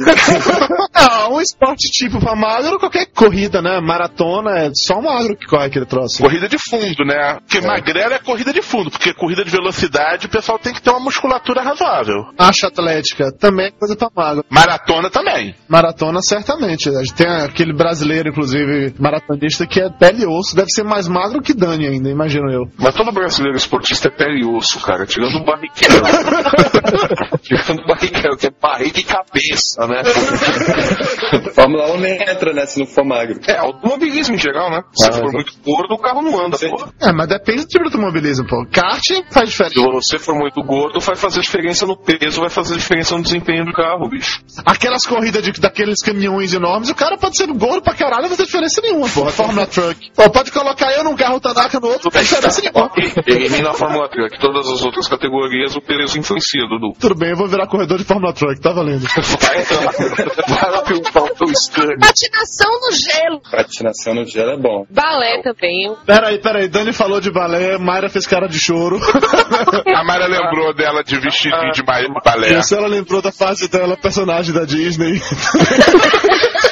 [SPEAKER 4] Não, um esporte tipo pra magro, qualquer corrida, né? Maratona, é só um magro que corre aquele troço.
[SPEAKER 5] Corrida de fundo, né? Porque magrela é corrida de fundo, porque corrida de velocidade o pessoal tem que ter uma musculatura razoável.
[SPEAKER 4] Acha atlética também é coisa pra magro.
[SPEAKER 5] Maratona também.
[SPEAKER 4] Maratona, certamente. Tem aquele brasileiro, inclusive, maratonista, que é pele e osso. Deve ser mais magro que Dani ainda, imagino eu.
[SPEAKER 6] Mas todo brasileiro esportista é pele e osso, cara. Tirando o barriqueiro. tirando o barriqueiro, que é barriga e cabeça, né?
[SPEAKER 7] Fórmula 1 nem entra, né? Se não for magro.
[SPEAKER 6] É, automobilismo em geral, né? Se
[SPEAKER 7] Ah,
[SPEAKER 6] for
[SPEAKER 7] mas-
[SPEAKER 6] muito gordo, o carro não anda, pô.
[SPEAKER 4] É, mas depende do tipo de automobilismo, pô. Kart faz diferença.
[SPEAKER 6] Se você for muito gordo, vai fazer diferença no peso, vai fazer diferença no desempenho do carro, bicho.
[SPEAKER 4] Aquelas corridas de, daqueles caminhões enormes, o cara pode ser gordo pra caralho, não vai ter diferença nenhuma, porra. Fórmula Truck. Pô, pode colocar eu num carro, o Tanaka no outro, não tem diferença nenhuma.
[SPEAKER 6] Elimina a Fórmula Truck. Todas as outras categorias, o peso influencia, Dudu.
[SPEAKER 4] Tudo bem, eu vou virar corredor de Fórmula Truck, tá valendo.
[SPEAKER 6] Vai lá perguntar o teu Scania.
[SPEAKER 1] Patinação no gelo.
[SPEAKER 7] Patinação no gelo é bom.
[SPEAKER 8] Balé também.
[SPEAKER 4] Peraí, peraí, Dani falou de balé, Mayra fez cara de choro.
[SPEAKER 5] A Mara lembrou dela de vestidinho de ba- balé.
[SPEAKER 4] Isso ela lembrou da fase dela, personagem da Disney.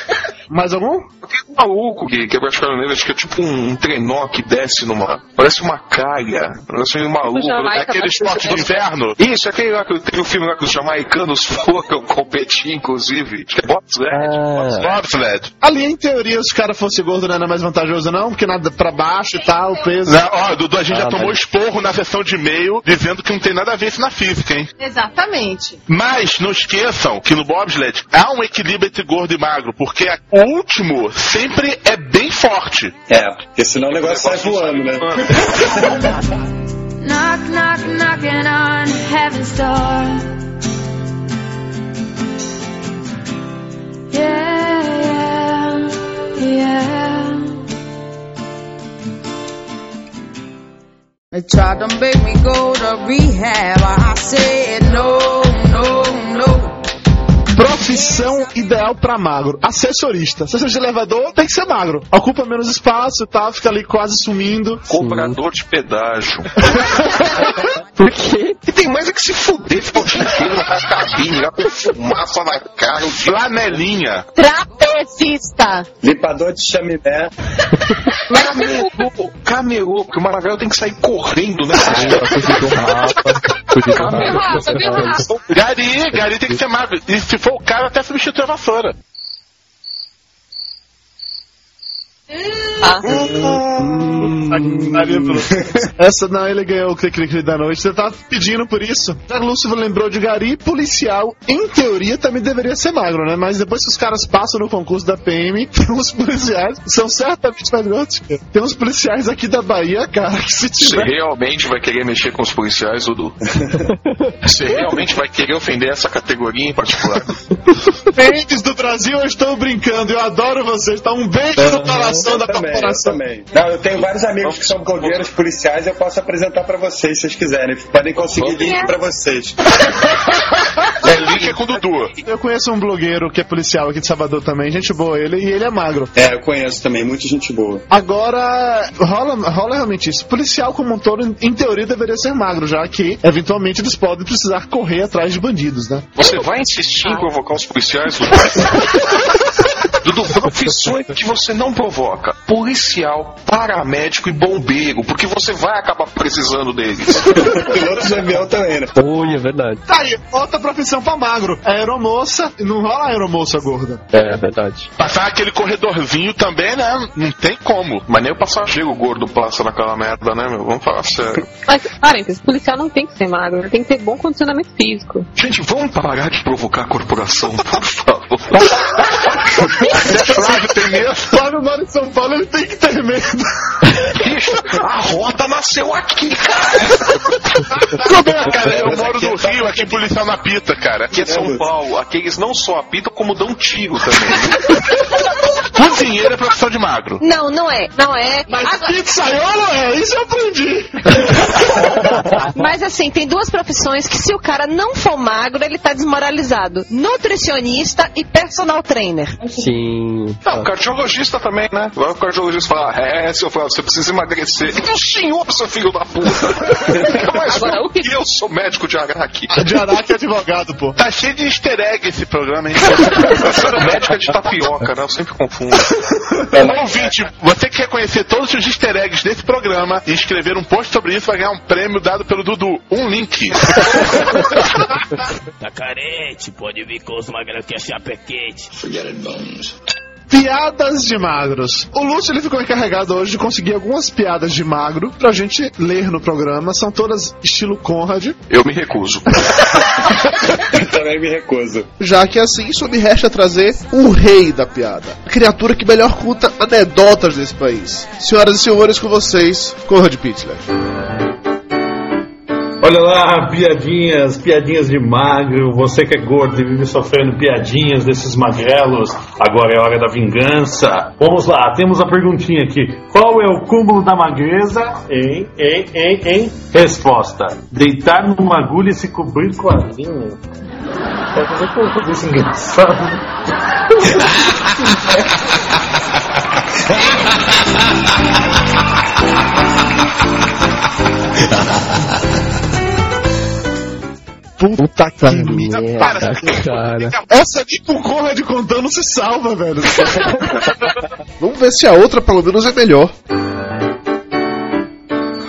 [SPEAKER 4] Mais algum?
[SPEAKER 6] Tem um maluco que quebra as caminhoneiras, acho que é tipo um, um trenó que desce numa. Parece uma calha. Parece um maluco.
[SPEAKER 8] Jamaica,
[SPEAKER 6] É aquele esporte do inferno. Isso, aquele lá que tem o filme lá que os jamaicanos foram competir, inclusive. Acho que é bobsled.
[SPEAKER 5] Bobsled.
[SPEAKER 4] Ali, em teoria, se o cara fosse gordo, não era mais vantajoso, não, porque nada pra baixo e tal, o peso.
[SPEAKER 5] Não, ó, Dudu, a gente já
[SPEAKER 11] Ah,
[SPEAKER 5] tomou
[SPEAKER 11] mas-
[SPEAKER 5] esporro na sessão de e-mail dizendo que não tem nada a ver isso na física, hein?
[SPEAKER 1] Exatamente.
[SPEAKER 5] Mas não esqueçam que no bobsled há um equilíbrio entre gordo e magro, porque o último sempre é bem forte.
[SPEAKER 7] É, porque senão o negócio sai voando, né?
[SPEAKER 13] Knock, knock, knocking on heaven's door. Yeah, yeah, yeah.
[SPEAKER 14] They tried to make me go to rehab. I said no, no, no.
[SPEAKER 4] Profissão ideal pra magro. Assessorista. Assessorista de elevador tem que ser magro. Ocupa menos espaço tal, fica ali quase sumindo.
[SPEAKER 6] Cobrador de pedágio.
[SPEAKER 11] Por quê?
[SPEAKER 6] E tem mais é que se fuder, fica o dia inteiro na cabine, lá com fumaça na cara, o
[SPEAKER 5] Flanelinha.
[SPEAKER 1] Trapezista.
[SPEAKER 7] Limpador de chaminé.
[SPEAKER 6] Camelô, camelô, porque o Maravilha tem que sair correndo, né?
[SPEAKER 5] Então, Gari, Gari tem que ser magro. E se for o cara, até substitui a vassoura.
[SPEAKER 4] Essa não, ele ganhou o Cri-Cri da noite. Você tava pedindo por isso. A Lúcio lembrou de Gari, policial, em teoria, também deveria ser magro, né? Mas depois que os caras passam no concurso da PM, tem uns policiais são certamente mais eu. Tem uns policiais aqui da Bahia, cara, que se
[SPEAKER 6] Você
[SPEAKER 4] tiver.
[SPEAKER 6] realmente vai querer mexer com os policiais, Dudu? Você realmente vai querer ofender essa categoria em particular?
[SPEAKER 4] Parentes do Brasil, eu estou brincando, eu adoro vocês. Tá um beijo no coração da
[SPEAKER 7] Eu também. Não, eu tenho vários amigos que são blogueiros policiais eu posso apresentar pra vocês se vocês quiserem. Podem conseguir link pra vocês.
[SPEAKER 5] É, link é com o Dudu.
[SPEAKER 4] Eu conheço um blogueiro que é policial aqui de Salvador também, gente boa ele, e ele é magro.
[SPEAKER 7] É, eu conheço também, muita gente boa.
[SPEAKER 4] Agora, rola, rola realmente isso. Policial como um todo, em teoria, deveria ser magro, já que, eventualmente, eles podem precisar correr atrás de bandidos, né?
[SPEAKER 6] Você vai insistir em provocar os policiais, Dudu? Profissões que você não provoca. Policial, paramédico e bombeiro, porque você vai acabar precisando deles.
[SPEAKER 7] Piloto de avião também, né?
[SPEAKER 11] Ui, é verdade.
[SPEAKER 4] Tá aí, outra profissão pra magro. Aeromoça, e não rola aeromoça gorda.
[SPEAKER 11] É, é verdade.
[SPEAKER 5] Passar aquele corredorzinho também, né? Não tem como.
[SPEAKER 6] Mas nem o passageiro gordo passa naquela merda, né, meu? Vamos falar sério.
[SPEAKER 8] Mas, parênteses, policial não tem que ser magro, ele tem que ter bom condicionamento físico.
[SPEAKER 6] Gente, vamos parar de provocar a corporação, por favor.
[SPEAKER 5] Flávio tem medo.
[SPEAKER 4] Flávio mora em São Paulo, ele tem que ter medo.
[SPEAKER 6] Bicho, a rota nasceu aqui, cara.
[SPEAKER 5] Como é, cara? Eu moro no Rio, aqui policial na pita, cara.
[SPEAKER 6] Aqui é São Paulo, aqui eles não só apitam, como dão tiro também.
[SPEAKER 5] Cozinheiro é profissão de magro.
[SPEAKER 1] Não, não é. Não é.
[SPEAKER 4] Mas
[SPEAKER 1] Agora-
[SPEAKER 4] pizzaiolo é, isso eu aprendi.
[SPEAKER 1] Mas assim, tem duas profissões que se o cara não for magro, ele tá desmoralizado. Nutricionista e personal trainer.
[SPEAKER 11] Sim.
[SPEAKER 6] Não, cardiologista também, né? Vai o cardiologista falar, é, seu Flávio, você precisa emagrecer. E o senhor, seu filho da puta? Mas
[SPEAKER 8] Agora, o que-
[SPEAKER 6] eu sou médico de Araque.
[SPEAKER 4] De Araque é advogado, pô.
[SPEAKER 5] Tá cheio de easter egg esse programa, hein?
[SPEAKER 6] Eu sou médico é de tapioca, né? Eu sempre confundo.
[SPEAKER 5] Ouvinte, você que quer conhecer todos os easter eggs desse programa e escrever um post sobre isso, vai ganhar um prêmio dado pelo Dudu. Um link.
[SPEAKER 12] Tá carente, pode vir com os magrão que é chapa é
[SPEAKER 4] Piadas de magros. O Lúcio ele ficou encarregado hoje de conseguir algumas piadas de magro pra gente ler no programa. São todas estilo Conrad.
[SPEAKER 6] Eu me recuso.
[SPEAKER 7] Também me recuso.
[SPEAKER 15] Já que assim só me resta trazer o rei da piada. A criatura que melhor conta anedotas desse país. Senhoras e senhores, com vocês, Conrad Pitzler.
[SPEAKER 16] Olha lá, piadinhas, piadinhas de magro. Você que é gordo e vive sofrendo piadinhas desses magrelos. Agora é hora da vingança. Vamos lá, temos a perguntinha aqui. Qual é o cúmulo da magreza? Hein, hein, hein, hein? Resposta: deitar numa agulha e se cobrir com a linha. Vai fazer isso engraçado.
[SPEAKER 4] Puta que
[SPEAKER 11] merda, cara.
[SPEAKER 4] Essa nem com o Conrad contando se salva, velho.
[SPEAKER 15] Vamos ver se a outra pelo menos é melhor.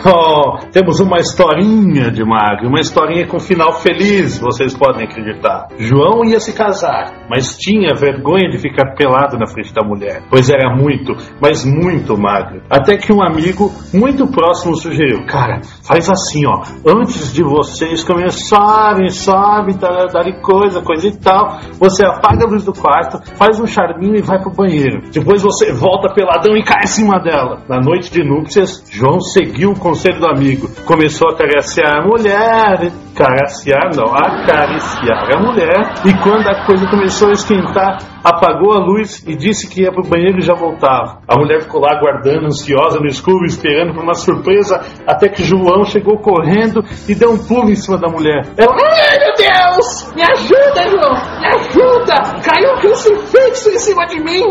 [SPEAKER 16] Oh, temos uma historinha de magro, uma historinha com final feliz, vocês podem acreditar. João ia se casar, mas tinha vergonha de ficar pelado na frente da mulher, pois era muito, mas muito magro. Até que um amigo muito próximo sugeriu: Cara, faz assim, ó, antes de vocês começarem, sabe, dar, coisa, coisa e tal, você apaga a luz do quarto, faz um charminho e vai pro banheiro. Depois você volta peladão e cai em cima dela. Na noite de núpcias, João seguiu o conselho do amigo. Começou a acariciar a mulher. Acariciar não, acariciar a mulher. E quando a coisa começou a esquentar, apagou a luz e disse que ia pro banheiro e já voltava. A mulher ficou lá aguardando, ansiosa no escuro, esperando por uma surpresa, até que João chegou correndo e deu um pulo em cima da mulher. Ela, ai meu Deus! Me ajuda, João! Me ajuda! Caiu um crucifixo em cima de mim!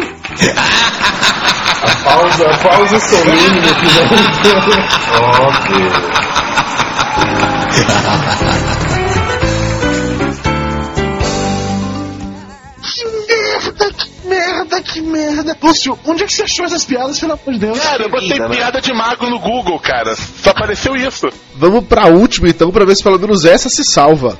[SPEAKER 16] A pausa, a pausa solene no episódio. Ok.
[SPEAKER 4] Que merda, que merda, que merda. Lúcio, onde é que você achou essas piadas, pelo amor de Deus?
[SPEAKER 5] Cara, eu botei piada de magro no Google, cara. Só apareceu isso.
[SPEAKER 15] Vamos pra última então, pra ver se pelo menos essa se salva.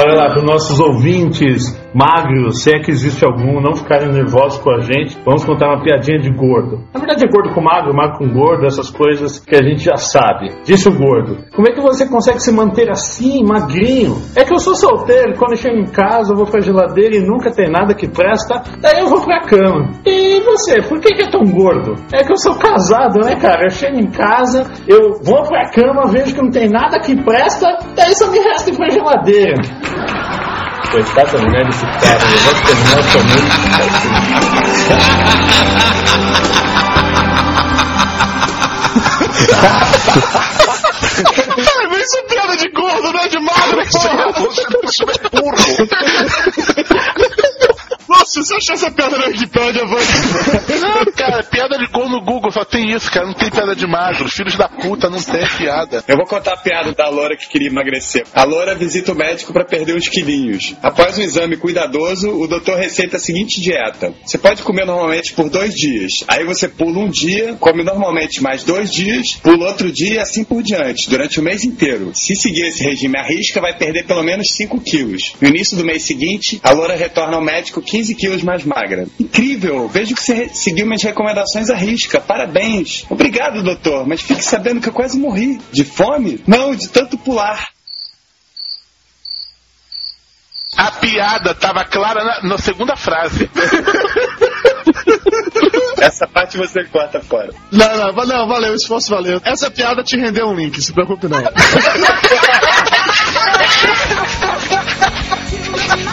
[SPEAKER 16] Olha lá, para os nossos ouvintes magros, se é que existe algum, não ficarem nervosos com a gente, vamos contar uma piadinha de gordo. Na verdade é gordo com magro, magro com gordo, essas coisas que a gente já sabe. Disse o gordo, como é que você consegue se manter assim, magrinho? É que eu sou solteiro, quando eu chego em casa eu vou pra geladeira e nunca tem nada que presta, daí eu vou pra cama. E você, por que, que é tão gordo? É que eu sou casado, né, cara? Eu chego em casa, eu vou pra cama, vejo que não tem nada que presta, daí só me resta ir pra geladeira. Coitada da mulher desse cara, eu vou terminar
[SPEAKER 4] Ai, mas isso é piada de gordo, não é de magro, porra!
[SPEAKER 6] Você é burro.
[SPEAKER 4] Lúcio, você achou essa piada na Wikipédia, Vânia?
[SPEAKER 5] Não, cara, piada de gol no Google só tem isso, cara. Não tem piada de magro. Os filhos da puta não tem piada.
[SPEAKER 7] Eu vou contar a piada da loura que queria emagrecer. A loura visita o médico para perder uns quilinhos. Após um exame cuidadoso, o doutor receita a seguinte dieta. Você pode comer normalmente por dois dias. Aí você pula um dia, come normalmente mais dois dias, pula outro dia e assim por diante, durante o mês inteiro. Se seguir esse regime à risca, vai perder pelo menos 5 quilos. No início do mês seguinte, a loura retorna ao médico 15 quilos mais magra. Incrível! Vejo que você seguiu minhas recomendações à risca. Parabéns! Obrigado, doutor, mas fique sabendo que eu quase morri. De fome? Não, de tanto pular.
[SPEAKER 5] A piada tava clara na, na segunda frase.
[SPEAKER 7] Essa parte você corta fora.
[SPEAKER 4] Não, não, não, valeu, o esforço valeu. Essa piada te rendeu um link, se preocupe não.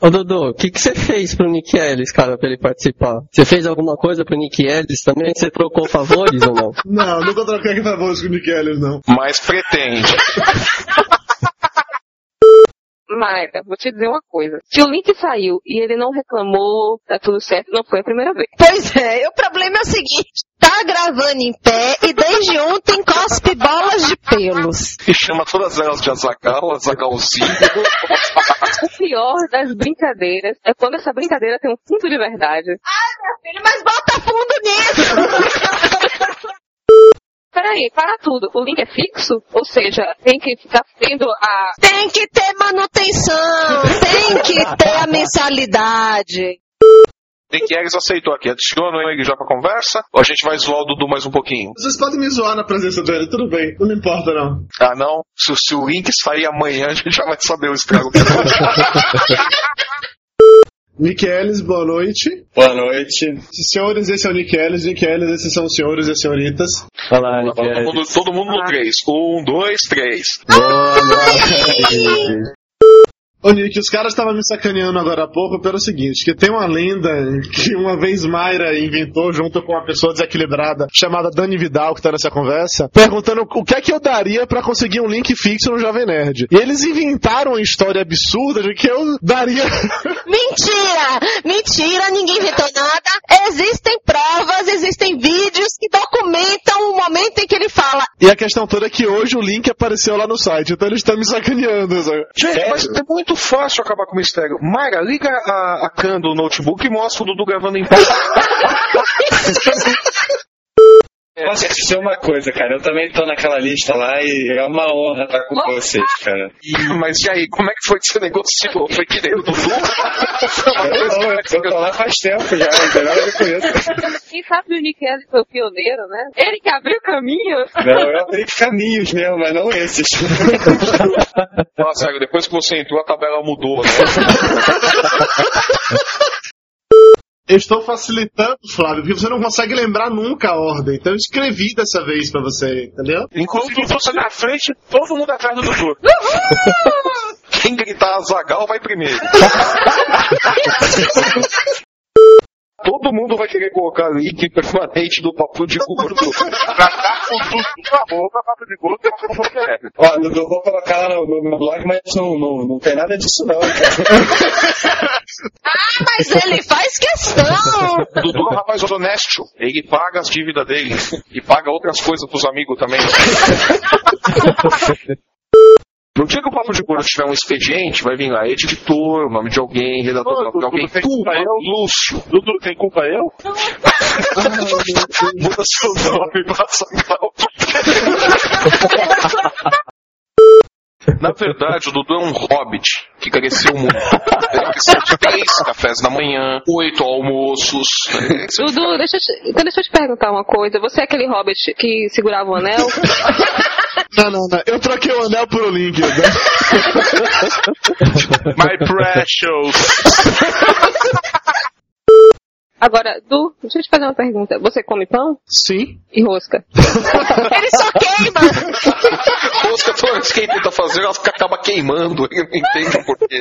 [SPEAKER 11] Ô Dodô, o que que você fez pro Nick Ellis, cara, pra ele participar? Você fez alguma coisa pro Nick Ellis também? Você trocou favores ou não?
[SPEAKER 4] Não, nunca troquei aqui favores com o Nick Ellis, não.
[SPEAKER 6] Mas pretende.
[SPEAKER 8] Mayra, vou te dizer uma coisa. Se o link saiu e ele não reclamou, tá tudo certo, não foi a primeira vez.
[SPEAKER 1] Pois é, o problema é o seguinte: tá gravando em pé e desde ontem pelos.
[SPEAKER 6] E chama todas elas de Azagal, Azagalzinho.
[SPEAKER 8] O pior das brincadeiras é quando essa brincadeira tem um fundo de verdade.
[SPEAKER 1] Ai, meu filho, mas bota fundo nisso!
[SPEAKER 8] Peraí, para tudo. O link é fixo? Ou seja, tem que ficar tendo a.
[SPEAKER 1] Tem que ter manutenção, tem que ter a mensalidade.
[SPEAKER 6] Nick Ellis aceitou aqui. Adiciona ele já pra conversa? Ou a gente vai zoar o Dudu mais um pouquinho?
[SPEAKER 4] Vocês podem me zoar na presença dele, tudo bem, não me importa não.
[SPEAKER 6] Ah, não? Se, se o link sair amanhã, a gente já vai saber o estrago que
[SPEAKER 4] Nick Ellis, boa noite.
[SPEAKER 7] Boa noite.
[SPEAKER 4] Senhores, esse é o Nick Ellis, Nick Ellis, esses são os senhores e as senhoritas.
[SPEAKER 11] Olá, Nick
[SPEAKER 6] todo, mundo, todo mundo no três. Um, dois, três.
[SPEAKER 4] Ô Nick, os caras estavam me sacaneando agora há pouco pelo seguinte, que tem uma lenda que uma vez Mayra inventou junto com uma pessoa desequilibrada chamada Dani Vidal, que tá nessa conversa, perguntando o que é que eu daria pra conseguir um link fixo no Jovem Nerd. E eles inventaram uma história absurda de que eu daria...
[SPEAKER 1] Mentira! Mentira, ninguém inventou nada. Existem provas, existem vídeos que documentam o momento em que ele fala.
[SPEAKER 4] E a questão toda é que hoje o link apareceu lá no site, então eles estão me sacaneando. sabe?
[SPEAKER 6] Gente, mas é muito fácil acabar com o mistério. Mayra, liga a, a cam do notebook e mostra o Dudu gravando em pé.
[SPEAKER 7] Posso te dizer uma coisa, cara? Eu também tô naquela lista lá e é uma honra estar com vocês, cara.
[SPEAKER 6] Mas e aí, como é que foi que você negociou? Foi que nem o Dudu?
[SPEAKER 7] Eu, não, eu tô lá faz tempo já, não tem nada a ver com isso.
[SPEAKER 8] Quem sabe o Nick Ellis foi o pioneiro, né? Ele que abriu caminhos.
[SPEAKER 7] Não, eu abri caminhos mesmo, mas não esses.
[SPEAKER 6] Nossa, depois que você entrou, a tabela mudou, né?
[SPEAKER 4] Eu estou facilitando, Flávio, porque você não consegue lembrar nunca a ordem. Então eu escrevi dessa vez pra você, entendeu?
[SPEAKER 6] Inclusive, você na frente, todo mundo atrás do Dudu. Quem gritar Azagal vai primeiro. Todo mundo vai querer colocar link permanente do papo de gordo.
[SPEAKER 5] pra dar com tudo na boca, papo de gordo, tem uma coisa que é.
[SPEAKER 7] Ó, eu vou colocar lá no, no meu blog, mas não, não, não tem nada disso não, cara.
[SPEAKER 1] Ah, mas ele faz questão!
[SPEAKER 6] O Dudu é um rapaz honesto. Ele paga as dívidas dele. E paga outras coisas pros amigos também. No dia que o Papo de Gordo tiver um expediente, vai vir lá editor, nome de alguém, redator
[SPEAKER 5] Ô,
[SPEAKER 6] de alguém.
[SPEAKER 5] Dudu, tem
[SPEAKER 6] Tu,
[SPEAKER 5] culpa eu?
[SPEAKER 6] Lúcio.
[SPEAKER 5] Dudu, tem culpa eu?
[SPEAKER 6] Muda seu nome pra Azaghal. Na verdade, o Dudu é um hobbit que cresceu muito. Ele cresceu de três cafés da manhã, oito almoços.
[SPEAKER 8] Dudu, deixa eu, te, então deixa eu te perguntar uma coisa. Você é aquele hobbit que segurava o anel?
[SPEAKER 4] Não, não, não. Eu troquei o anel por o link. né?
[SPEAKER 5] My precious.
[SPEAKER 8] Agora, Du, deixa eu te fazer uma pergunta. Você come pão?
[SPEAKER 4] Sim.
[SPEAKER 8] E rosca?
[SPEAKER 1] Ele só queima!
[SPEAKER 6] Rosca, toda vez que ele tenta fazer, ela fica- acaba queimando. Eu não entendo por quê.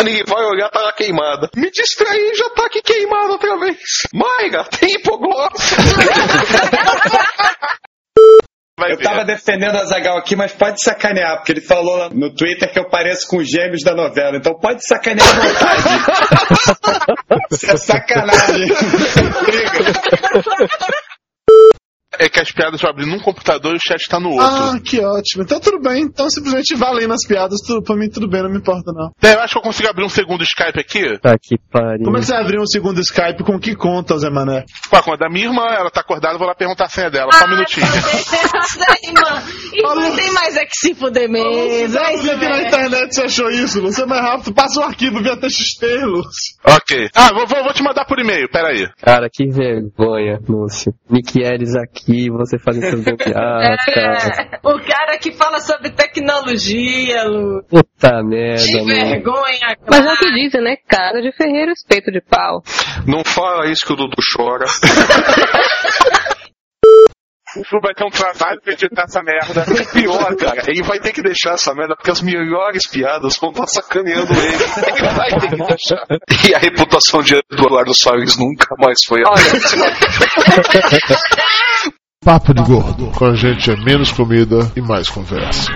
[SPEAKER 6] Ele vai olhar, tá lá queimada. Me distraí, já tá aqui queimada outra vez. Maiga, tem hipoglose.
[SPEAKER 5] Vai
[SPEAKER 7] Eu
[SPEAKER 5] ver.
[SPEAKER 7] tava defendendo a Zagal aqui, mas pode sacanear, porque ele falou lá no Twitter que eu pareço com os gêmeos da novela. Então pode sacanear à vontade. Isso é sacanagem.
[SPEAKER 5] É que as piadas vão abrir num computador e o chat tá no outro.
[SPEAKER 4] Ah, que ótimo. Então tudo bem. Então simplesmente valendo as piadas, tudo, pra mim tudo bem, não me importa não.
[SPEAKER 5] É, Eu acho que eu consigo abrir um segundo Skype aqui.
[SPEAKER 11] Tá que pariu.
[SPEAKER 4] Como é que você vai abrir um segundo Skype com que conta, Zé Mané?
[SPEAKER 5] Com a conta da minha irmã, ela tá acordada, eu vou lá perguntar a senha dela. Só um minutinho.
[SPEAKER 1] irmã. Irmã tem mais é que se fuder mesmo. Isso
[SPEAKER 4] Você que na internet você achou isso? Você é mais rápido, passa o arquivo via TXT, Lúcio.
[SPEAKER 5] Ok. Ah, vou, vou, vou te mandar por e-mail, peraí.
[SPEAKER 11] Cara, que vergonha, Lúcio. Nick aqui, você fazendo seus gambiarras, cara.
[SPEAKER 1] É, o cara que fala sobre tecnologia, Lu.
[SPEAKER 11] Puta merda,
[SPEAKER 1] Que
[SPEAKER 11] mano.
[SPEAKER 1] vergonha,
[SPEAKER 8] Mas é o que dizem, né? Casa de ferreiro, espeto de pau.
[SPEAKER 6] Não fala isso que o Dudu chora.
[SPEAKER 5] O Flu vai ter um trabalho pra editar essa merda.
[SPEAKER 6] Pior, cara, ele vai ter que deixar essa merda, porque as melhores piadas vão estar sacaneando ele. Ele vai ter que deixar. E a reputação de Eduardo Salles nunca mais foi a mesma.
[SPEAKER 15] Papo de Gordo. Com a gente é menos comida e mais conversa.